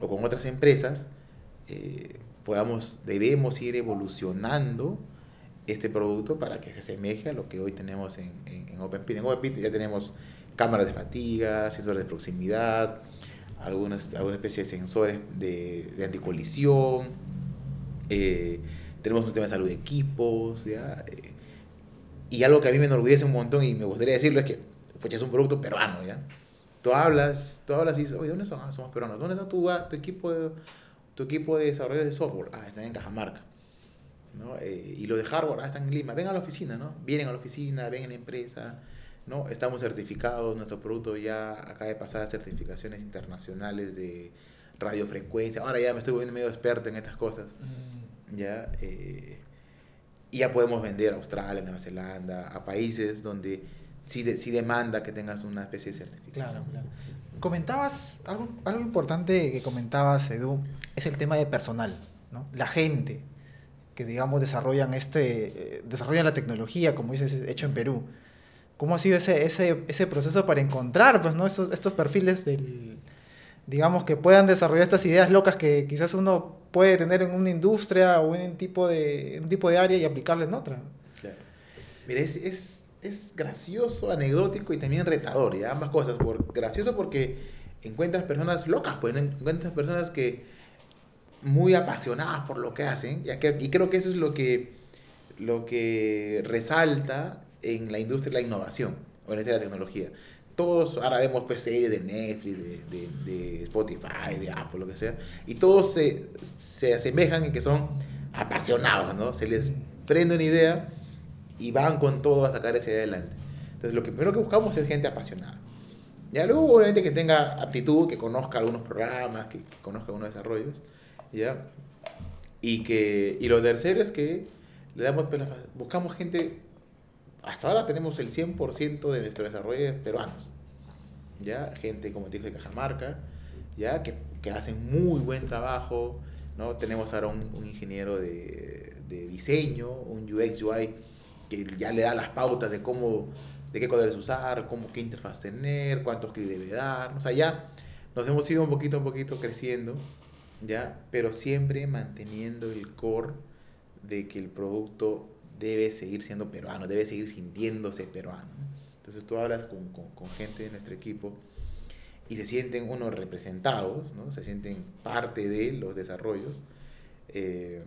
o con otras empresas, eh, podamos, debemos ir evolucionando este producto para que se asemeje a lo que hoy tenemos en, en, en OpenPit. En OpenPit ya tenemos cámaras de fatiga, sensores de proximidad, algunas, alguna especie de sensores de, de anticolisión, eh, tenemos un sistema de salud de equipos, ¿ya? Eh, y algo que a mí me enorgullece un montón y me gustaría decirlo es que pues, es un producto peruano, ¿ya? Tú hablas, tú hablas y dices, oye, ¿dónde son? Ah, somos peruanos. ¿Dónde está tu, tu equipo de, tu equipo de desarrolladores de software? Ah, están en Cajamarca. ¿no? Eh, y los de hardware, ah, están en Lima. Ven a la oficina, ¿no? Vienen a la oficina, ven a la empresa, ¿no? Estamos certificados, nuestro producto ya acaba de pasar a certificaciones internacionales de radiofrecuencia. Ahora ya me estoy volviendo medio experto en estas cosas, ¿ya? Eh, y ya podemos vender a Australia, Nueva Zelanda, a países donde sí, de- sí demanda que tengas una especie de certificación. Claro, claro. Comentabas, algo, algo importante que comentabas, Edu, es el tema de personal, ¿no? La gente que, digamos, desarrollan, este, eh, desarrollan la tecnología, como dices, hecho en Perú. ¿Cómo ha sido ese, ese, ese proceso para encontrar, pues, ¿no? estos, estos perfiles del, digamos, que puedan desarrollar estas ideas locas que quizás uno puede tener en una industria o en un tipo de, un tipo de área y aplicarla en otra? Claro. Es, es, es gracioso, anecdótico y también retador, ¿ya? ambas cosas. Por, gracioso porque encuentras personas locas, pues, encuentras personas que muy apasionadas por lo que hacen, ya que, y creo que eso es lo que, lo que resalta en la industria de la innovación o en la tecnología. Todos ahora vemos pues, series de Netflix, de, de, de Spotify, de Apple, lo que sea, y todos se, se asemejan en que son apasionados, ¿no? Se les prende una idea y van con todo a sacar esa idea adelante. Entonces, lo que primero que buscamos es gente apasionada. Ya luego, obviamente, que tenga aptitud, que conozca algunos programas, que, que conozca algunos desarrollos, ¿ya? Y, que, y lo tercero es que le damos, pues, buscamos gente, hasta ahora tenemos el 100% de nuestros desarrollos peruanos, ¿ya? Gente, como te dije, de Cajamarca, ¿ya? Que, que hacen muy buen trabajo, ¿no? Tenemos ahora un, un ingeniero de, de diseño, un UX UI, que ya le da las pautas de cómo, de qué colores usar, cómo, qué interfaz tener, cuántos clics debe dar, o sea, ya nos hemos ido un poquito a poquito creciendo, ¿ya? Pero siempre manteniendo el core de que el producto debe seguir siendo peruano, debe seguir sintiéndose peruano. Entonces tú hablas con, con, con gente de nuestro equipo y se sienten unos representados, ¿no? se sienten parte de los desarrollos. eh,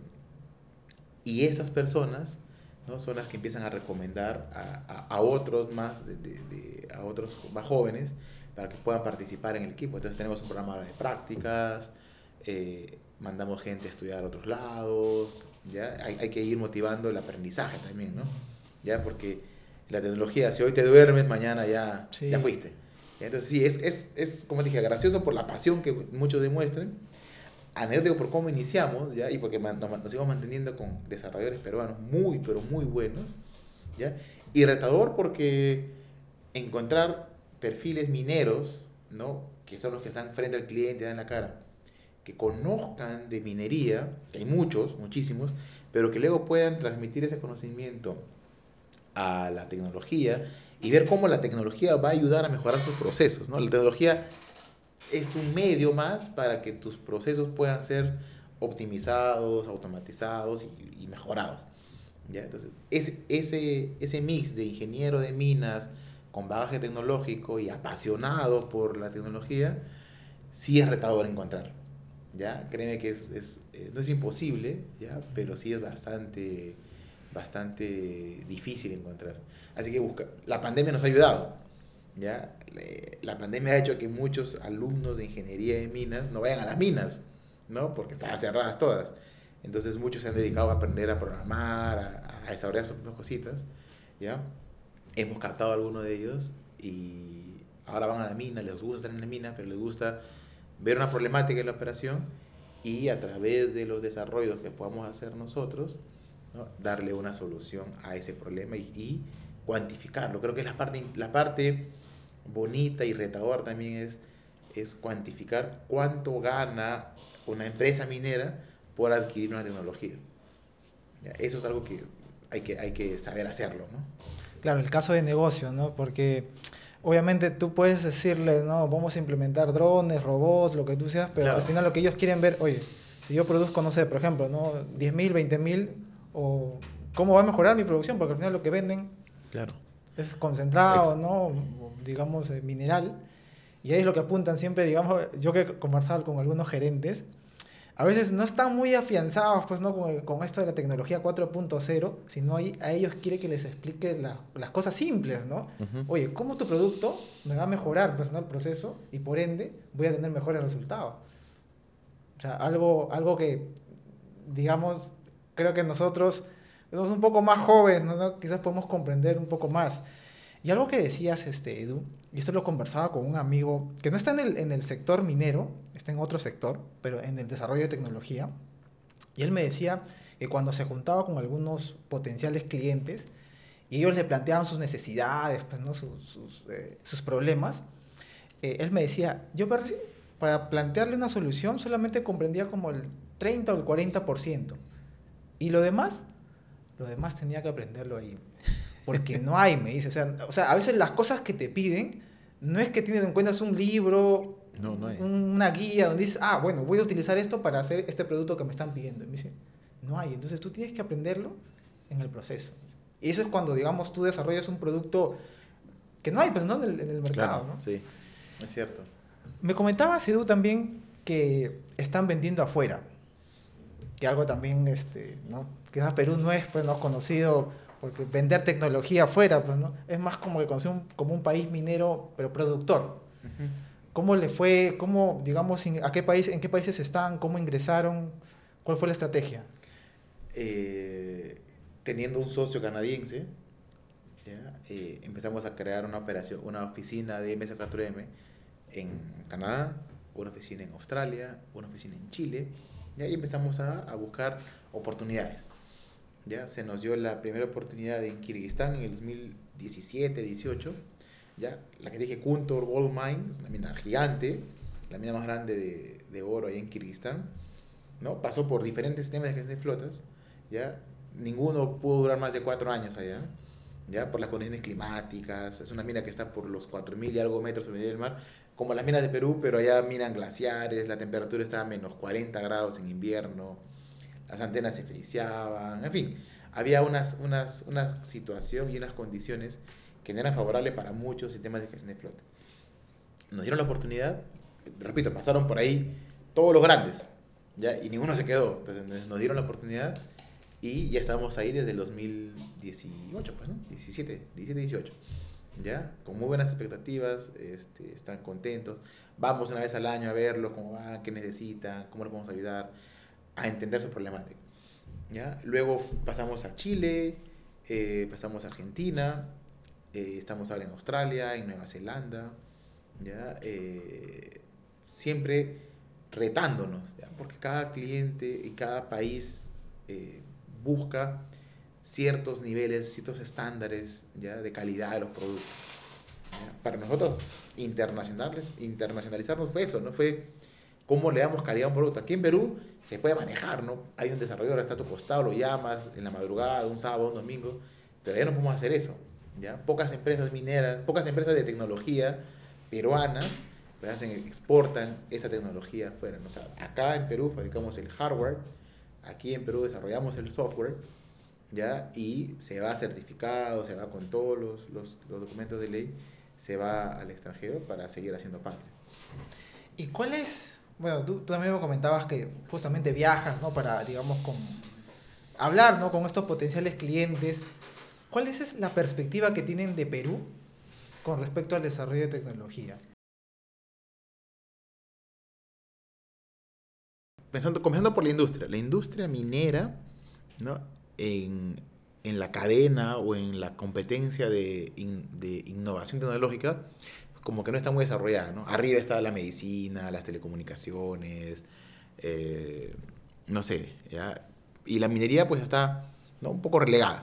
y estas personas ¿no? son las que empiezan a recomendar a, a, a otros más, de, de- de- a otros más jóvenes para que puedan participar en el equipo. Entonces tenemos un programa de prácticas, eh, mandamos gente a estudiar a otros lados, ¿ya? Hay, hay que ir motivando el aprendizaje también, ¿no? ¿Ya? Porque la tecnología, si hoy te duermes, mañana ya, Sí. ya fuiste. Entonces sí, es, es, es, como dije, gracioso por la pasión que muchos demuestran, anecdótico por cómo iniciamos, ¿ya? Y porque nos, nos seguimos manteniendo con desarrolladores peruanos muy, pero muy buenos, ¿ya? Y retador porque encontrar perfiles mineros, ¿no? Que son los que están frente al cliente, dan la cara, que conozcan de minería, hay muchos, muchísimos, pero que luego puedan transmitir ese conocimiento a la tecnología y ver cómo la tecnología va a ayudar a mejorar sus procesos. ¿no? La tecnología es un medio más para que tus procesos puedan ser optimizados, automatizados y, mejorados. ¿ya? Entonces, ese, ese, ese mix de ingeniero de minas con bagaje tecnológico y apasionado por la tecnología, sí es retador encontrar. ¿Ya? Créeme que es, es, eh, no es imposible, ¿ya? pero sí es bastante, bastante difícil encontrar. Así que busca, la pandemia nos ha ayudado. ¿ya? La pandemia ha hecho que muchos alumnos de ingeniería de minas no vayan a las minas, ¿no? porque estaban cerradas todas. Entonces muchos se han dedicado a aprender a programar, a, a desarrollar sus cositas. ¿ya? Hemos captado a algunos de ellos y ahora van a la mina, les gusta estar en la mina, pero les gusta ver una problemática en la operación y a través de los desarrollos que podamos hacer nosotros, darle una solución a ese problema y, cuantificarlo. Creo que la parte, la parte bonita y retadora también es, es cuantificar cuánto gana una empresa minera por adquirir una tecnología. Eso es algo que hay que, hay que saber hacerlo. ¿no? Claro, el caso de negocio, ¿no? porque obviamente tú puedes decirle, no, vamos a implementar drones, robots, lo que tú seas, pero al final lo que ellos quieren ver, oye, si yo produzco, no sé, por ejemplo, ¿no? 10.000, 20.000, o cómo va a mejorar mi producción, porque al final lo que venden claro. es concentrado, ¿no? digamos, eh, mineral, y ahí es lo que apuntan siempre, digamos, yo que he conversado con algunos gerentes, a veces no están muy afianzados pues, ¿no? con, con esto de la tecnología 4.0, sino ahí, a ellos quiere que les explique las cosas simples, ¿no? Oye, ¿cómo tu producto me va a mejorar pues, el proceso y por ende voy a tener mejores resultados? O sea, algo, algo que, digamos, creo que nosotros somos un poco más jóvenes, ¿no? quizás podemos comprender un poco más. Y algo que decías, este, Edu, y esto lo conversaba con un amigo que no está en el, en el sector minero, está en otro sector, pero en el desarrollo de tecnología, y él me decía que cuando se juntaba con algunos potenciales clientes, y ellos le planteaban sus necesidades, pues, ¿no? sus, eh, sus problemas, eh, él me decía, yo para, para plantearle una solución solamente comprendía como el 30 o el 40%, y lo demás, lo demás tenía que aprenderlo ahí porque no hay, me dice. O sea, o sea, a veces las cosas que te piden no es que tienes en cuenta un libro, no, no hay. una guía donde dices, ah, bueno, voy a utilizar esto para hacer este producto que me están pidiendo. Y me dice, no hay. Entonces tú tienes que aprenderlo en el proceso. Y eso es cuando, digamos, tú desarrollas un producto que no hay, pues, ¿no? En el, en el mercado, ¿no? Sí, es cierto. Me comentaba, Edu, también que están vendiendo afuera. Que algo también, este, ¿no? Quizás Perú no es, pues, no conocido porque vender tecnología afuera, pues, ¿no? Es más como que un, como un país minero, pero productor. ¿Cómo le fue? ¿Cómo, digamos, a qué país, en qué países están? ¿Cómo ingresaron? ¿Cuál fue la estrategia? Eh, teniendo un socio canadiense, eh, empezamos a crear una operación, una oficina de MS4M en Canadá, una oficina en Australia, una oficina en Chile, y ahí empezamos a, a buscar oportunidades. ¿Ya? Se nos dio la primera oportunidad en Kirguistán en el 2017, 18, ¿ya? La que dije Kuntor Gold Mine, es una mina gigante, la mina más grande de, de oro ahí en Kirguistán, ¿no? Pasó por diferentes sistemas de gestión de flotas, ¿ya? Ninguno pudo durar más de cuatro años allá, ¿ya? Por las condiciones climáticas, es una mina que está por los 4.000 y algo metros sobre el del mar, como las minas de Perú, pero allá minan glaciares, la temperatura está a menos 40 grados en invierno, las antenas se friciaban, en fin, había unas, unas, una situación y unas condiciones que no eran favorables para muchos sistemas de gestión de flota. Nos dieron la oportunidad, repito, pasaron por ahí todos los grandes, ¿ya? y ninguno se quedó. Entonces nos dieron la oportunidad y ya estamos ahí desde el 2018, pues, ¿no? 17, 17, 18. ¿Ya? Con muy buenas expectativas, este, están contentos. Vamos una vez al año a verlo, cómo van, qué necesitan, cómo les podemos ayudar a entender su problemática. ¿ya? Luego pasamos a Chile, eh, pasamos a Argentina, eh, estamos ahora en Australia, en Nueva Zelanda, ¿ya? Eh, siempre retándonos, porque cada cliente y cada país busca ciertos niveles, ciertos estándares ¿ya? de calidad de los productos. Para nosotros, internacionales, internacionalizarnos fue eso, ¿no? Fue ¿Cómo le damos calidad a un producto? Aquí en Perú se puede manejar, ¿no? Hay un desarrollador, está a tu costado, lo llamas en la madrugada, un sábado, un domingo, pero ya no podemos hacer eso, ¿ya? Pocas empresas mineras, pocas empresas de tecnología peruanas pues hacen, exportan esta tecnología afuera, ¿no? O sea, acá en Perú fabricamos el hardware, aquí en Perú desarrollamos el software, ¿ya? Y se va certificado, se va con todos los, los, los documentos de ley, se va al extranjero para seguir haciendo patria. ¿Y cuál es bueno, tú, también me comentabas que justamente viajas, ¿no? Para, digamos, con, hablar, ¿no? Con estos potenciales clientes. ¿Cuál es la perspectiva que tienen de Perú con respecto al desarrollo de tecnología? Pensando, comenzando por la industria. La industria minera, ¿no? En, en la cadena o en la competencia de, de innovación tecnológica, como que no está muy desarrollada, ¿no? Arriba está la medicina, las telecomunicaciones, eh, no sé, ¿ya? Y la minería pues está ¿no? un poco relegada.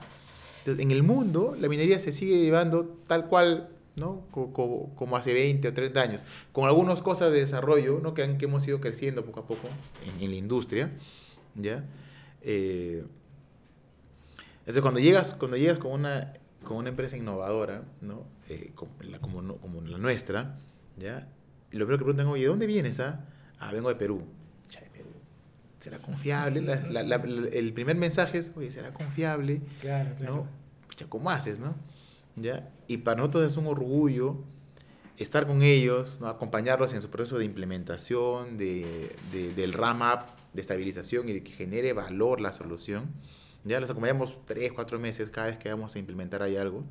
Entonces, en el mundo la minería se sigue llevando tal cual, ¿no? Como, como, hace 20 o 30 años, con algunas cosas de desarrollo, ¿no? Que, han, que hemos ido creciendo poco a poco en, en la industria, ¿ya? Eh, entonces, cuando llegas, cuando llegas con una con una empresa innovadora, ¿no? Eh, como, la, como, como, la nuestra, ¿ya? Y lo primero que preguntan, oye, ¿de dónde vienes? Ah, ah vengo de Perú. de Perú. ¿Será confiable? La, la, el primer mensaje es, oye, ¿será confiable? Claro, claro. ¿no? Pucha, ¿cómo haces, no? ¿Ya? Y para nosotros es un orgullo estar con ellos, ¿no? acompañarlos en su proceso de implementación, de, de, del RAM-up, de estabilización y de que genere valor la solución. Ya los acompañamos 3, 4 meses cada vez que vamos a implementar ahí algo.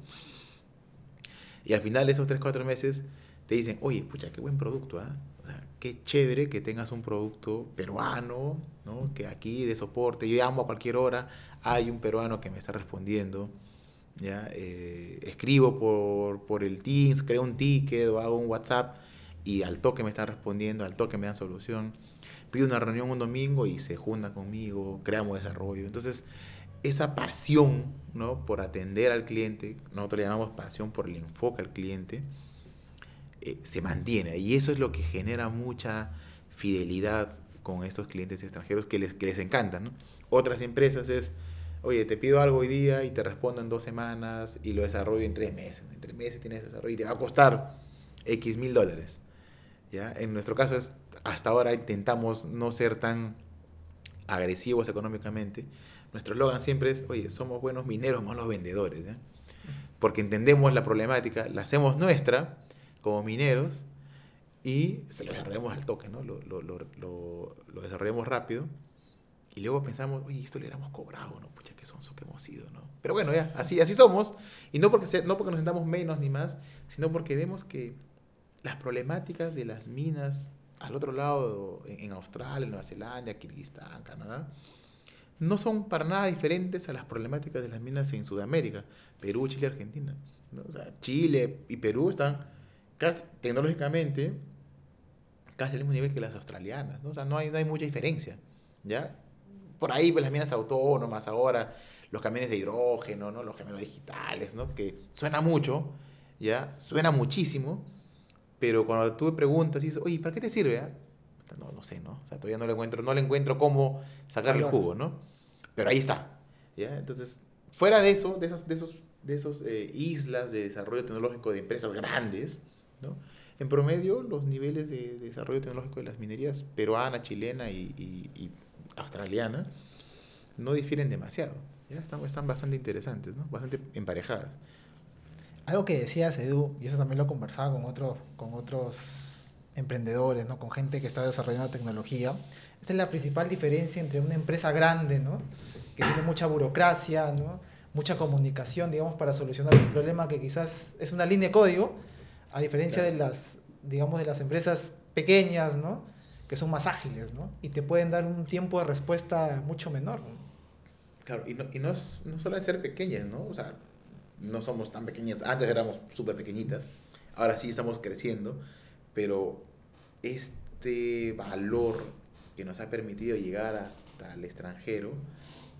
Y al final de esos 3, 4 meses te dicen, oye, pucha, qué buen producto, ¿ah? qué chévere que tengas un producto peruano, ¿no? que aquí de soporte, yo llamo a cualquier hora, hay un peruano que me está respondiendo. ¿ya? Eh, escribo por, por el Teams, creo un ticket o hago un WhatsApp y al toque me está respondiendo, al toque me dan solución. Pido una reunión un domingo y se junta conmigo, creamos desarrollo. Entonces, esa pasión ¿no? por atender al cliente, nosotros le llamamos pasión por el enfoque al cliente, eh, se mantiene. Y eso es lo que genera mucha fidelidad con estos clientes extranjeros que les, que les encantan. ¿no? Otras empresas es, oye, te pido algo hoy día y te respondo en dos semanas y lo desarrollo en tres meses. En tres meses tienes desarrollo y te va a costar X mil dólares. ¿ya? En nuestro caso es, hasta ahora intentamos no ser tan agresivos económicamente nuestro eslogan siempre es, oye, somos buenos mineros, malos vendedores. Porque entendemos la problemática, la hacemos nuestra como mineros y se lo desarrollamos al toque, ¿no? Lo, lo, lo, lo, desarrollamos rápido y luego pensamos, oye, esto le hubiéramos cobrado, ¿no? Pucha, qué sonso que hemos sido, ¿no? Pero bueno, ya, así, así somos. Y no porque, no porque nos sentamos menos ni más, sino porque vemos que las problemáticas de las minas al otro lado, en, en Australia, Nueva Zelanda, Kirguistán, Canadá, no son para nada diferentes a las problemáticas de las minas en Sudamérica, Perú, Chile, Argentina. O sea, Chile y Perú están casi, tecnológicamente casi al mismo nivel que las australianas. ¿no? O sea, no hay, no hay mucha diferencia. ¿ya? Por ahí pues, las minas autónomas ahora, los camiones de hidrógeno, ¿no? los gemelos digitales, ¿no? que suena mucho, ¿ya? suena muchísimo, pero cuando tú preguntas, dices, oye, ¿para qué te sirve? Ah? No, no sé, ¿no? O sea, todavía no le encuentro, no le encuentro cómo sacar el jugo, ¿no? Pero ahí está. ¿ya? Entonces, fuera de eso, de esos, de esos, de esos eh, islas de desarrollo tecnológico de empresas grandes, ¿no? en promedio los niveles de, desarrollo tecnológico de las minerías peruana, chilena y, y, australiana no difieren demasiado. ¿ya? Están, están bastante interesantes, ¿no? bastante emparejadas. Algo que decías, Edu, y eso también lo conversaba con, otros con otros emprendedores, ¿no? con gente que está desarrollando tecnología, esa es la principal diferencia entre una empresa grande, ¿no? que tiene mucha burocracia, ¿no? mucha comunicación, digamos, para solucionar un problema que quizás es una línea de código, a diferencia de las, digamos, de las empresas pequeñas, ¿no? que son más ágiles, ¿no? y te pueden dar un tiempo de respuesta mucho menor. Claro, y no, y no, es, no solo ser pequeñas, ¿no? O sea, no somos tan pequeñas, antes éramos súper pequeñitas, ahora sí estamos creciendo, pero este valor que nos ha permitido llegar hasta el extranjero,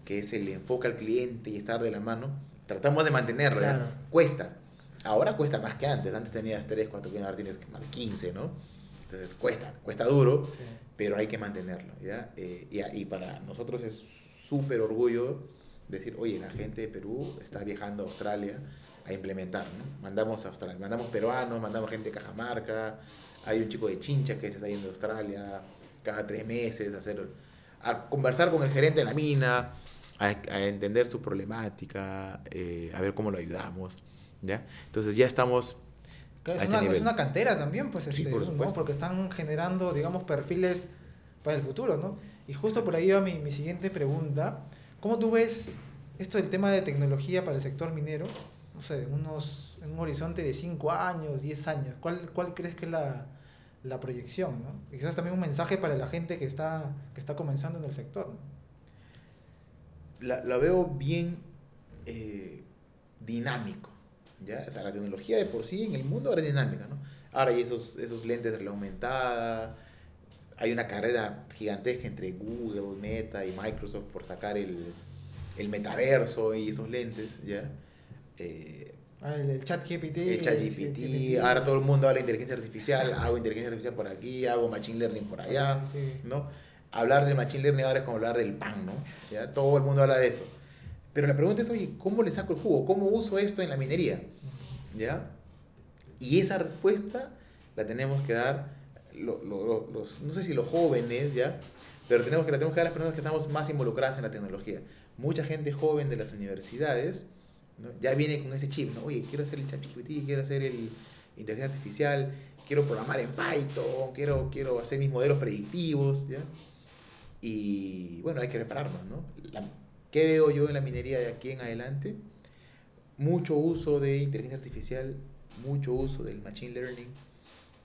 que es el enfoque al cliente y estar de la mano, tratamos de mantenerlo. Cuesta. Ahora cuesta más que antes. Antes tenías 3, 4 clientes, ahora tienes más de 15, ¿no? Entonces cuesta, cuesta duro, Sí. pero hay que mantenerlo, ¿ya? Eh, y, y para nosotros es súper orgullo decir, oye, la gente de Perú está viajando a Australia a implementar, ¿no? Mandamos a Australia, mandamos peruanos, mandamos gente de Cajamarca, hay un chico de Chincha que se está yendo a Australia cada tres meses a hacer, a conversar con el gerente de la mina, a, a entender su problemática, eh, a ver cómo lo ayudamos, ¿ya? Entonces ya estamos Claro, a es, ese una, es una cantera también, pues, Sí, este, por ¿no? porque están generando, digamos, perfiles para el futuro, ¿no? Y justo por ahí va mi, mi siguiente pregunta. ¿Cómo tú ves esto del tema de tecnología para el sector minero? No sé, unos, en un horizonte de 5 años, 10 años. ¿Cuál, cuál crees que es la, la proyección, ¿no? Y quizás también un mensaje para la gente que está, que está comenzando en el sector, ¿no? la, la veo bien eh, dinámico. ¿ya? O sea, la tecnología de por sí en el mundo ahora es dinámica. ¿no? Ahora hay esos, esos lentes de realidad aumentada. Hay una carrera gigantesca entre Google, Meta y Microsoft por sacar el, el metaverso y esos lentes. ¿ya? Eh, Ah, el, el chat GPT. el ChatGPT, ahora todo el mundo habla de inteligencia artificial, hago inteligencia artificial por aquí, hago machine learning por allá. Sí. ¿no? Hablar del machine learning ahora es como hablar del pan, ¿no? ¿Ya? Todo el mundo habla de eso. Pero la pregunta es, oye, ¿cómo le saco el jugo? ¿Cómo uso esto en la minería? ¿Ya? Y esa respuesta la tenemos que dar, lo- lo- lo- los, no sé si los jóvenes, ¿ya? Pero tenemos que, la tenemos que dar a las personas que estamos más involucradas en la tecnología. Mucha gente joven de las universidades ya viene con ese chip, ¿no? Oye, quiero hacer el ChatGPT, quiero hacer el inteligencia artificial, quiero programar en Python, quiero, quiero hacer mis modelos predictivos, ¿ya? Y bueno, hay que prepararnos, ¿no? ¿Qué veo yo en la minería de aquí en adelante? Mucho uso de inteligencia artificial, mucho uso del machine learning,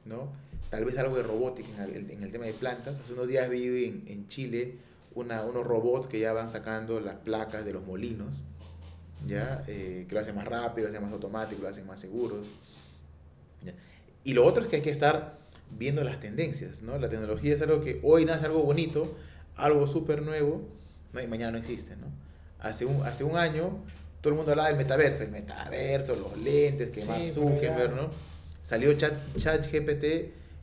¿no? Tal vez algo de robótica en el, en el tema de plantas. Hace unos días vi en, en Chile una, unos robots que ya van sacando las placas de los molinos, ¿ya? Eh, que lo hacen más rápido, lo hacen más automático, lo hacen más seguros. ¿ya? Y lo otro es que hay que estar viendo las tendencias, ¿no? La tecnología es algo que hoy nace algo bonito, algo súper nuevo, ¿no? Y mañana no existe, ¿no? Hace un, hace un año todo el mundo hablaba del metaverso, el metaverso, los lentes, que Sí, Mark Zuckerberg, ¿no? Salió chat, ChatGPT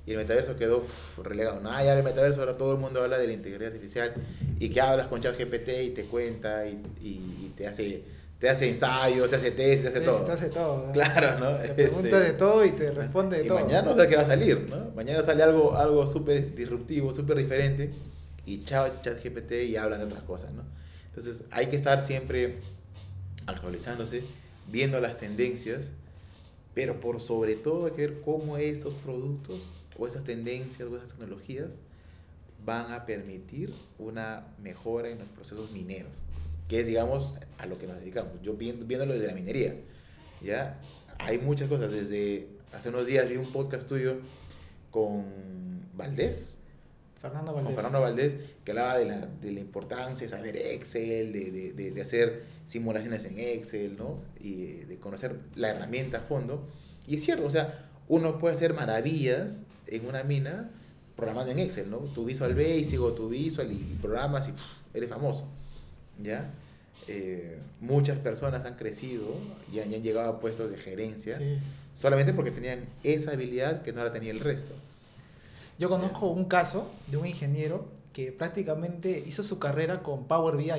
y el metaverso quedó uf, relegado. Nada, ya el metaverso ahora todo el mundo habla de la inteligencia artificial y que hablas con ChatGPT y te cuenta y, y- y te hace te hace ensayos, te hace test, te hace todo. Te hace todo. ¿no? Claro, ¿no? Te Este, pregunta de todo y te responde de y todo. mañana no sé qué va a salir, ¿no? Mañana sale algo, algo súper disruptivo, súper diferente y chao ChatGPT y hablan de otras cosas, ¿no? Entonces hay que estar siempre actualizándose, viendo las tendencias, pero por sobre todo hay que ver cómo esos productos o esas tendencias o esas tecnologías van a permitir una mejora en los procesos mineros, que es, digamos, a lo que nos dedicamos. Yo viendo, viéndolo desde la minería, ¿ya? Hay muchas cosas, desde hace unos días vi un podcast tuyo con Valdés, Fernando con Valdés. Fernando Valdés, que hablaba de la, de la importancia de saber Excel, de, de, de, de hacer simulaciones en Excel, ¿no? Y eh, de conocer la herramienta a fondo. Y es cierto, o sea, uno puede hacer maravillas en una mina programando en Excel, ¿no? Tu Visual Basic o tu Visual y, programas y ¡puf! eres famoso, ¿ya? Eh, muchas personas han crecido y han, y han llegado a puestos de gerencia Sí. solamente porque tenían esa habilidad que no la tenía el resto. Yo conozco un caso de un ingeniero que prácticamente hizo su carrera con Power BI.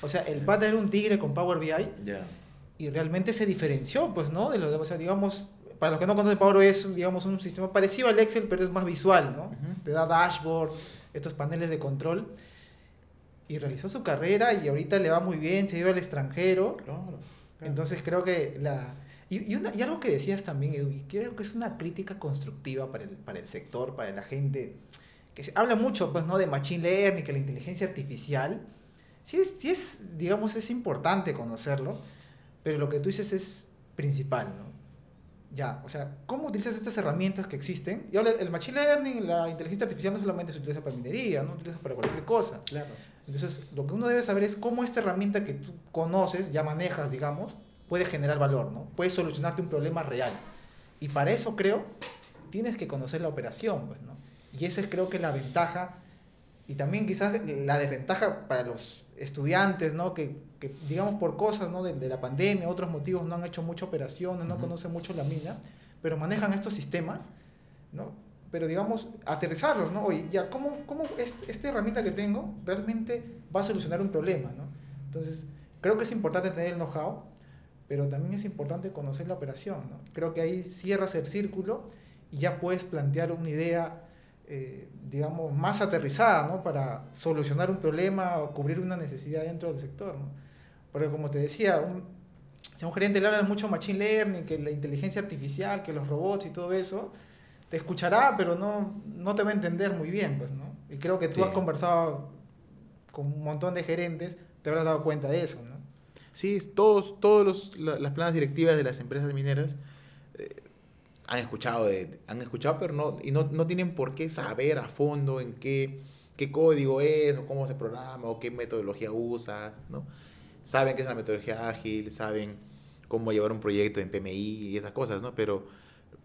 O sea, el pata era un tigre con Power BI y realmente se diferenció, pues, ¿no? De los demás, o sea, digamos, para los que no conocen Power BI es, digamos, un sistema parecido al Excel, pero es más visual, ¿no? Ujú. Te da dashboard, estos paneles de control. Y realizó su carrera y ahorita le va muy bien, se iba al extranjero. Claro. claro. Entonces creo que la... Y, y, una- y algo que decías también, Edu, creo que es una crítica constructiva para el, para el sector, para la gente, que se habla mucho, pues, ¿no? De machine learning, que la inteligencia artificial, sí es, sí es, digamos, es importante conocerlo, pero lo que tú dices es principal, ¿no? Ya, o sea, ¿cómo utilizas estas herramientas que existen? Y ahora el machine learning, la inteligencia artificial no solamente se utiliza para minería, no se utiliza para cualquier cosa. Claro. Entonces, lo que uno debe saber es cómo esta herramienta que tú conoces, ya manejas, digamos, puede generar valor, ¿no? Puede solucionarte un problema real. Y para eso, creo, tienes que conocer la operación, pues, ¿no? Y esa es, creo que, la ventaja y también quizás la desventaja para los estudiantes, ¿no? Que, que, digamos, por cosas, ¿no? De, de la pandemia, otros motivos, no han hecho muchas operaciones, no Ujú. conocen mucho la mina, pero manejan estos sistemas, ¿no? Pero digamos, aterrizarlos, ¿no? Oye, ya, ¿cómo, cómo esta herramienta que tengo realmente va a solucionar un problema, ¿no? Entonces, creo que es importante tener el know-how, pero también es importante conocer la operación, ¿no? Creo que ahí cierras el círculo y ya puedes plantear una idea, eh, digamos, más aterrizada, ¿no? Para solucionar un problema o cubrir una necesidad dentro del sector, ¿no? Porque como te decía, un, si a un gerente le habla mucho machine learning, que la inteligencia artificial, que los robots y todo eso, te escuchará, pero no, no te va a entender muy bien, pues, ¿no? Y creo que tú has conversado con un montón de gerentes, te habrás dado cuenta de eso, ¿no? Sí, todos, todos las planas directivas de las empresas mineras eh, han escuchado, de, han escuchado, pero no, y no, no, tienen por qué saber a fondo en qué, qué código es, o cómo se programa, o qué metodología usas, ¿no? Saben que es la metodología ágil, saben cómo llevar un proyecto en PMI y esas cosas, ¿no? Pero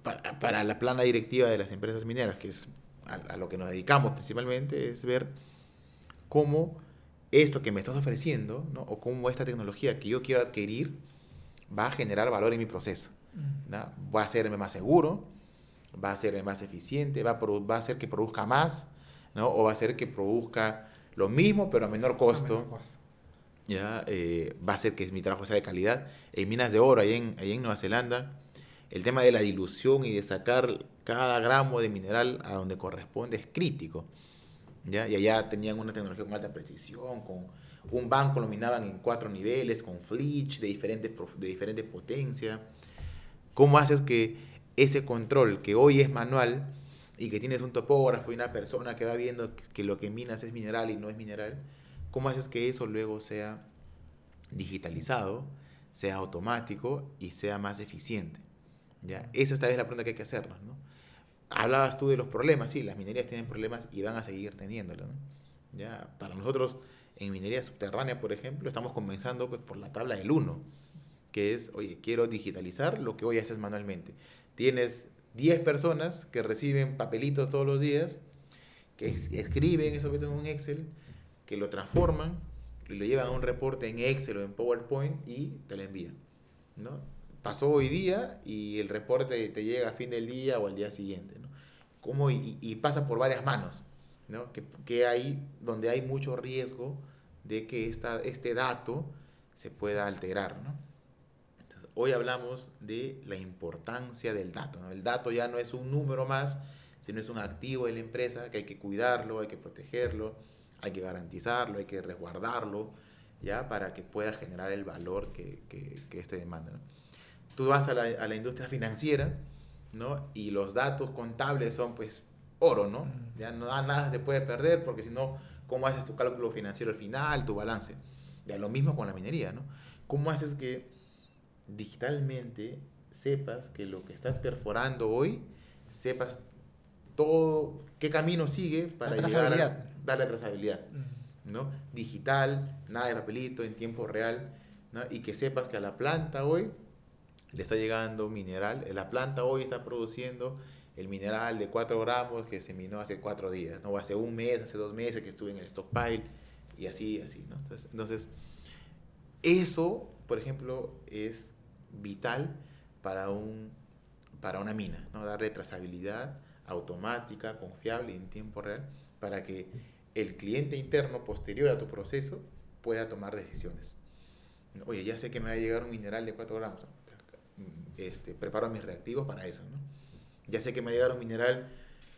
para, para, la plana directiva de las empresas mineras, que es a, lo que nos dedicamos principalmente, es ver cómo esto que me estás ofreciendo, ¿no? o cómo esta tecnología que yo quiero adquirir va a generar valor en mi proceso. Mm. ¿no? Va a hacerme más seguro, va a hacerme más eficiente, va a, va a hacer que produzca más, ¿no? o va a hacer que produzca lo mismo pero a menor costo. ¿ya? Eh, va a hacer que mi trabajo sea de calidad. En minas de oro, ahí en, ahí en Nueva Zelanda, el tema de la dilución y de sacar cada gramo de mineral a donde corresponde es crítico. ¿ya? Y allá tenían una tecnología con alta precisión, con un banco lo minaban en cuatro niveles, con flitch de diferentes, de diferentes potencias. ¿Cómo haces que ese control que hoy es manual y que tienes un topógrafo y una persona que va viendo que lo que minas es mineral y no es mineral, cómo haces que eso luego sea digitalizado, sea automático y sea más eficiente? ¿Ya? Esa esta vez la pregunta que hay que hacernos, ¿no? Hablabas tú de los problemas, sí, las minerías tienen problemas y van a seguir teniéndolos, ¿Ya? Para nosotros, en minería subterránea, por ejemplo, estamos comenzando pues, por la tabla del 1, que es, oye, quiero digitalizar lo que hoy haces manualmente. Tienes 10 personas que reciben papelitos todos los días, que escriben eso en un Excel, que lo transforman y lo llevan a un reporte en Excel o en PowerPoint y te lo envían. ¿no? Pasó hoy día y el reporte te llega a fin del día o al día siguiente, ¿no? Como y, pasa por varias manos, ¿no? Que, que, hay, donde hay mucho riesgo de que esta, este dato se pueda alterar, ¿no? Hoy hablamos de la importancia del dato, ¿no? El dato ya no es un número más, sino es un activo de la empresa que hay que cuidarlo, hay que protegerlo, hay que garantizarlo, hay que resguardarlo, ¿ya? Para que pueda generar el valor que, que, que este demanda, ¿no? Tú vas a la, a la, industria financiera, ¿no? Y los datos contables son, pues, oro, ¿no? Ya no, nada se puede perder porque si no, ¿cómo haces tu cálculo financiero al final, tu balance? Ya lo mismo con la minería, ¿no? ¿Cómo haces que digitalmente sepas que lo que estás perforando hoy, sepas todo, qué camino sigue para llegar a darle trazabilidad, ¿no? Digital, nada de papelito, en tiempo real, ¿no? Y que sepas que a la planta hoy le está llegando mineral. La planta hoy está produciendo el mineral de 4 gramos que se minó hace 4 días, ¿no? hace un mes, hace dos meses que estuve en el stockpile y así, así. ¿no? Entonces, eso, por ejemplo, es vital para, un, para una mina, ¿no? darle trazabilidad automática, confiable y en tiempo real para que el cliente interno posterior a tu proceso pueda tomar decisiones. Oye, ya sé que me va a llegar un mineral de 4 gramos este, preparo mis reactivos para eso, ¿no? Ya sé que me va a llegar un mineral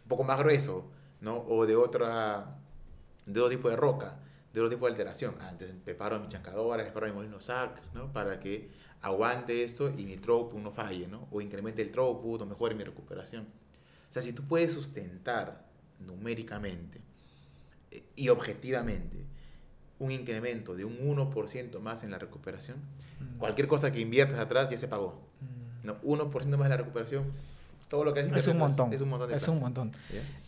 un poco más grueso, ¿no? O de otra, de otro tipo de roca, de otro tipo de alteración. Antes preparo mi chancadora, preparo mi molino SAC, ¿no? Para que aguante esto y mi throughput no falle, ¿no? O incremente el throughput o mejore mi recuperación. O sea, si tú puedes sustentar numéricamente eh, y objetivamente un incremento de un 1% más en la recuperación, mm. cualquier cosa que inviertas atrás ya se pagó. Mm. No, 1% más en la recuperación, todo lo que es un montón. Es un montón. es un montón.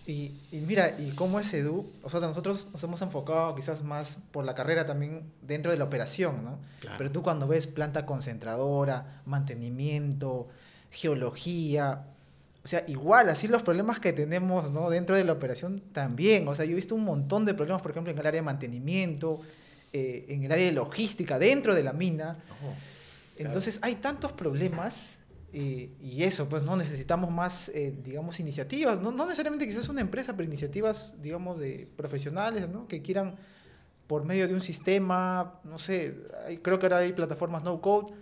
Y, y, mira, y cómo es Edu, o sea, nosotros nos hemos enfocado quizás más por la carrera también dentro de la operación, ¿no? Pero tú cuando ves planta concentradora, mantenimiento, geología, o sea, igual, así los problemas que tenemos ¿no? dentro de la operación también. O sea, yo he visto un montón de problemas, por ejemplo, en el área de mantenimiento, eh, en el área de logística, dentro de la mina. Entonces, hay tantos problemas Y, y eso, pues, ¿no? Necesitamos más, eh, digamos, iniciativas. No, no necesariamente quizás una empresa, pero iniciativas, digamos, de profesionales, ¿no? Que quieran, por medio de un sistema, no sé, hay- creo que ahora hay plataformas no-code,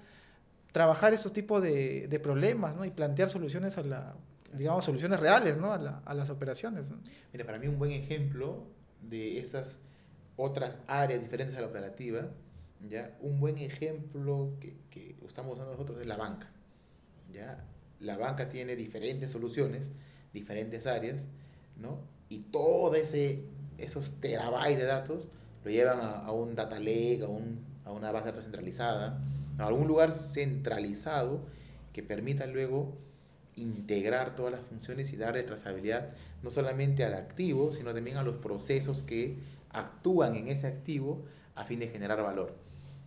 trabajar estos tipos de, de problemas, ¿no? Y plantear soluciones a la, digamos, soluciones reales, ¿no? A, la- a las operaciones. Mira, para mí un buen ejemplo de esas otras áreas diferentes a la operativa, ¿ya? Un buen ejemplo que, que estamos usando nosotros es la banca, ¿ya? La banca tiene diferentes soluciones, diferentes áreas, ¿no? Y todo ese, esos terabytes de datos lo llevan a, a un data lake, a, un, a una base de datos centralizada, a algún lugar centralizado que permita luego integrar todas las funciones y darle trazabilidad no solamente al activo, sino también a los procesos que actúan en ese activo a fin de generar valor.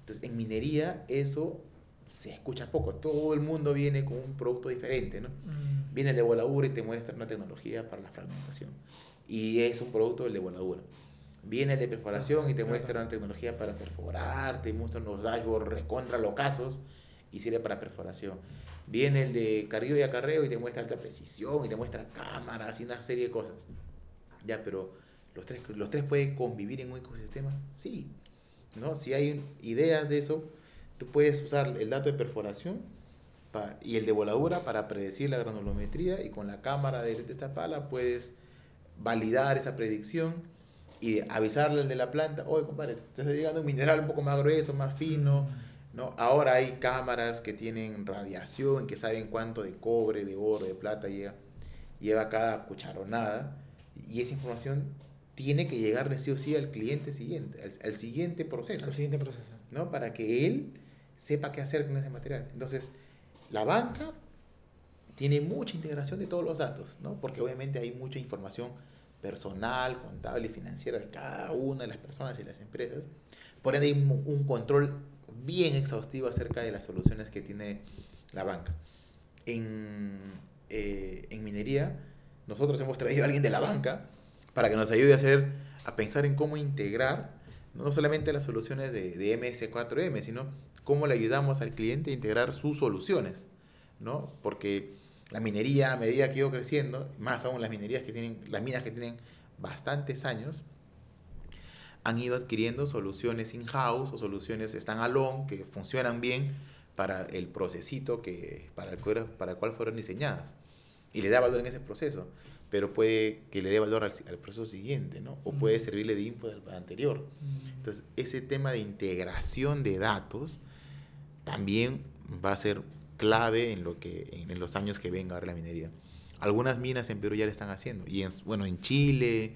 Entonces, en minería eso se escucha poco. Todo el mundo viene con un producto diferente, ¿no? Viene el de voladura y te muestra una tecnología para la fragmentación. Y es un producto del de voladura. Viene el de perforación y te muestra una tecnología para perforar, te muestra unos dashboards recontra locazos y sirve para perforación. Viene el de carrillo y acarreo y te muestra alta precisión y te muestra cámaras y una serie de cosas. Ya, pero ¿los tres, los tres pueden convivir en un ecosistema? Sí. ¿no? Si hay ideas de eso, tú puedes usar el dato de perforación y el de voladura para predecir la granulometría y con la cámara de esta pala puedes validar esa predicción y avisarle al de la planta, oye compadre, te está llegando un mineral un poco más grueso, más fino, ¿no? Ahora hay cámaras que tienen radiación, que saben cuánto de cobre, de oro, de plata llega, lleva cada cucharonada y esa información tiene que llegarle sí o sí al cliente siguiente, al, al siguiente proceso. El siguiente proceso. ¿no? Para que él sepa qué hacer con ese material. Entonces, la banca tiene mucha integración de todos los datos, ¿no? Porque obviamente hay mucha información personal, contable y financiera de cada una de las personas y las empresas. Por ende, hay un, un control bien exhaustivo acerca de las soluciones que tiene la banca. En, eh, en minería, nosotros hemos traído a alguien de la banca para que nos ayude a hacer, a pensar en cómo integrar no solamente las soluciones de, de MS4M, sino cómo le ayudamos al cliente a integrar sus soluciones, ¿no? Porque la minería, a medida que ha creciendo, más aún las minerías que tienen, las minas que tienen bastantes años, han ido adquiriendo soluciones in-house o soluciones stand-alone que funcionan bien para el procesito que, para, el, cual- para el cual fueron diseñadas. Y le da valor en ese proceso, pero puede que le dé valor al, al proceso siguiente, ¿no? O puede servirle de input al anterior. Entonces, ese tema de integración de datos también va a ser clave en, lo que, en, en los años que venga ahora la minería. Algunas minas en Perú ya lo están haciendo. Y en, bueno, en Chile,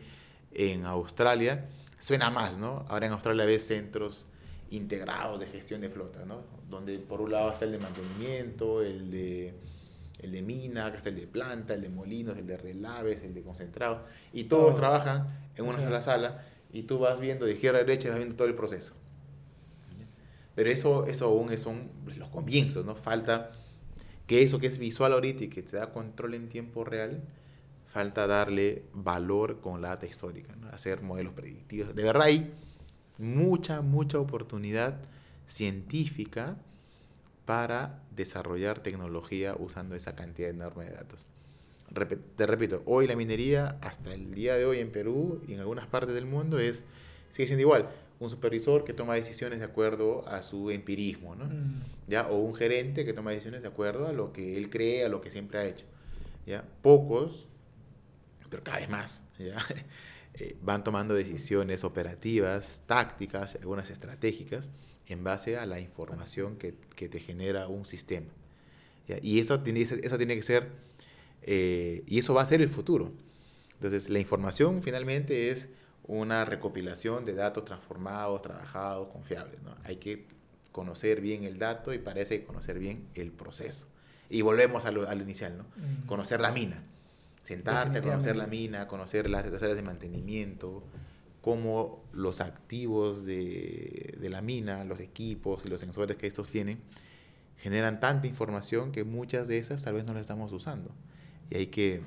en Australia, suena más, ¿no? Ahora en Australia ves centros integrados de gestión de flota, ¿no? Donde por un lado está el de mantenimiento, el de, el de mina, acá está el de planta, el de molinos, el de relaves, el de concentrado. Y todos Todo. trabajan en una Sí. sola sala y tú vas viendo de izquierda a derecha, vas viendo todo el proceso. Pero eso, eso aún son los comienzos, ¿no? Falta que eso que es visual ahorita y que te da control en tiempo real, falta darle valor con la data histórica, ¿no? Hacer modelos predictivos. De verdad hay mucha, mucha oportunidad científica para desarrollar tecnología usando esa cantidad enorme de datos. Te repito, hoy la minería, hasta el día de hoy en Perú y en algunas partes del mundo, es, sigue siendo igual. Un supervisor que toma decisiones de acuerdo a su empirismo, ¿no? Mm. ¿ya? O un gerente que toma decisiones de acuerdo a lo que él cree, a lo que siempre ha hecho, ¿ya? Pocos, pero cada vez más, ¿ya? *laughs* Eh, van tomando decisiones operativas, tácticas, algunas estratégicas, en base a la información que, que te genera un sistema. ¿ya? Y eso tiene, eso tiene que ser, eh, y eso va a ser el futuro. Entonces, la información finalmente es una recopilación de datos transformados, trabajados, confiables. ¿no? Hay que conocer bien el dato y parece conocer bien el proceso. Y volvemos a lo, a lo inicial, ¿no? Conocer la mina. Sentarte a conocer la mina, conocer las, las áreas de mantenimiento, cómo los activos de, de la mina, los equipos y los sensores que estos tienen, generan tanta información que muchas de esas tal vez no las estamos usando. Y hay que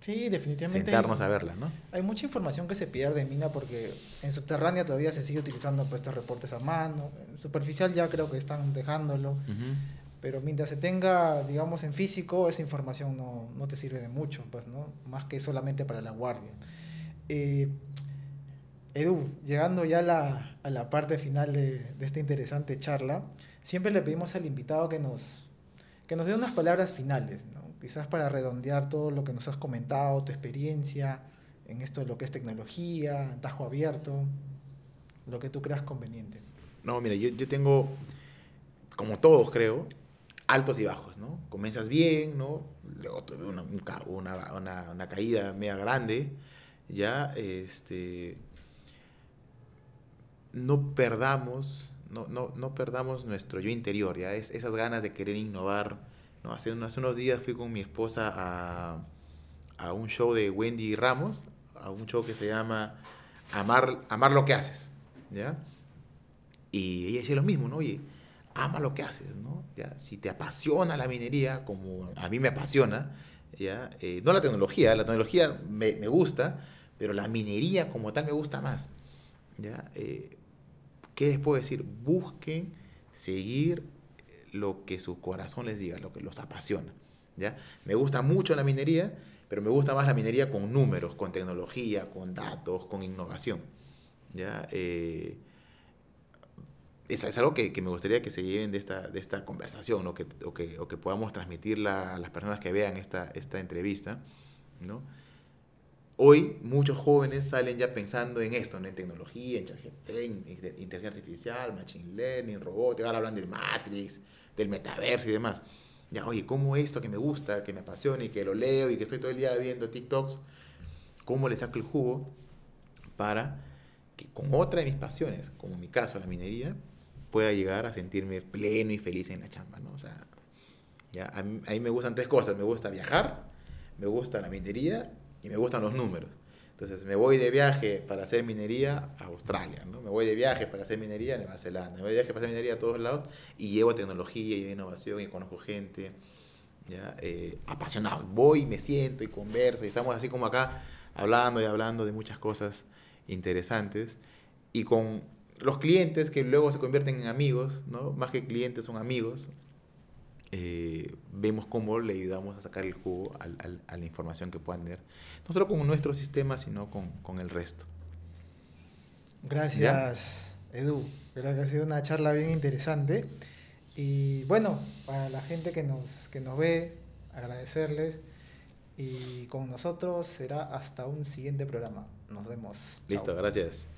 Sí, definitivamente. hay- sentarnos a verlas, ¿no? Hay mucha información que se pierde en mina porque en subterránea todavía se sigue utilizando pues, estos reportes a mano. En superficial ya creo que están dejándolo. Pero mientras se tenga, digamos, en físico, esa información no, no te sirve de mucho, pues, ¿no? Más que solamente para la guardia. Eh, Edu, llegando ya a la, a la parte final de, de, esta interesante charla, siempre le pedimos al invitado que nos, que nos dé unas palabras finales, ¿no? quizás para redondear todo lo que nos has comentado, tu experiencia en esto de lo que es tecnología, tajo abierto, lo que tú creas conveniente. No, mira, yo, yo tengo, como todos creo, altos y bajos, ¿no? Comienzas bien, ¿no? Luego tuve una, una, una, caída media grande, ya, este, no perdamos, no, no, no perdamos nuestro yo interior, ya, es, esas ganas de querer innovar, ¿no? Hace, hace unos días fui con mi esposa a, a un show de Wendy Ramos, a un show que se llama Amar, Amar lo que haces, ¿ya? Y ella decía lo mismo, ¿no? Oye, ama lo que haces, ¿no? ¿Ya? Si te apasiona la minería, como a mí me apasiona, ¿ya? Eh, no la tecnología, la tecnología me, me, gusta, pero la minería como tal me gusta más, ¿ya? Eh, ¿Qué les puedo decir? Busquen seguir lo que su corazón les diga, lo que los apasiona, ¿ya? Me gusta mucho la minería, pero me gusta más la minería con números, con tecnología, con datos, con innovación, ¿ya? Eh, es, es, algo que, que, me gustaría que se lleven de esta, de esta conversación ¿no? que, o, que, o que podamos transmitirla a las personas que vean esta, esta entrevista. ¿no? Hoy muchos jóvenes salen ya pensando en esto, en tecnología, en inteligencia artificial, machine learning, robótica, ahora hablan del Matrix, del metaverso y demás. Ya, oye, ¿cómo esto que me gusta, que me apasiona y que lo leo y que estoy todo el día viendo TikToks, cómo le saco el jugo para que con otra de mis pasiones, como en mi caso la minería, pueda llegar a sentirme pleno y feliz en la chamba, ¿no? O sea, ya, a, mí, a mí me gustan tres cosas. Me gusta viajar, me gusta la minería y me gustan los números. Entonces, me voy de viaje para hacer minería a Australia, ¿no? Me voy de viaje para hacer minería a Nueva Zelanda. Me voy de viaje para hacer minería a todos lados y llevo tecnología y innovación y conozco gente, ¿ya? Eh, apasionado. Voy, me siento y converso y estamos así como acá hablando y hablando de muchas cosas interesantes y con los clientes que luego se convierten en amigos, ¿no? más que clientes son amigos, eh, vemos cómo le ayudamos a sacar el jugo al, al, a la información que puedan tener, no solo con nuestro sistema, sino con, con el resto. Gracias, ¿Ya? Edu. Creo que ha sido una charla bien interesante. Y bueno, para la gente que nos, que nos ve, agradecerles. Y con nosotros será hasta un siguiente programa. Nos vemos. Listo, Chao. gracias.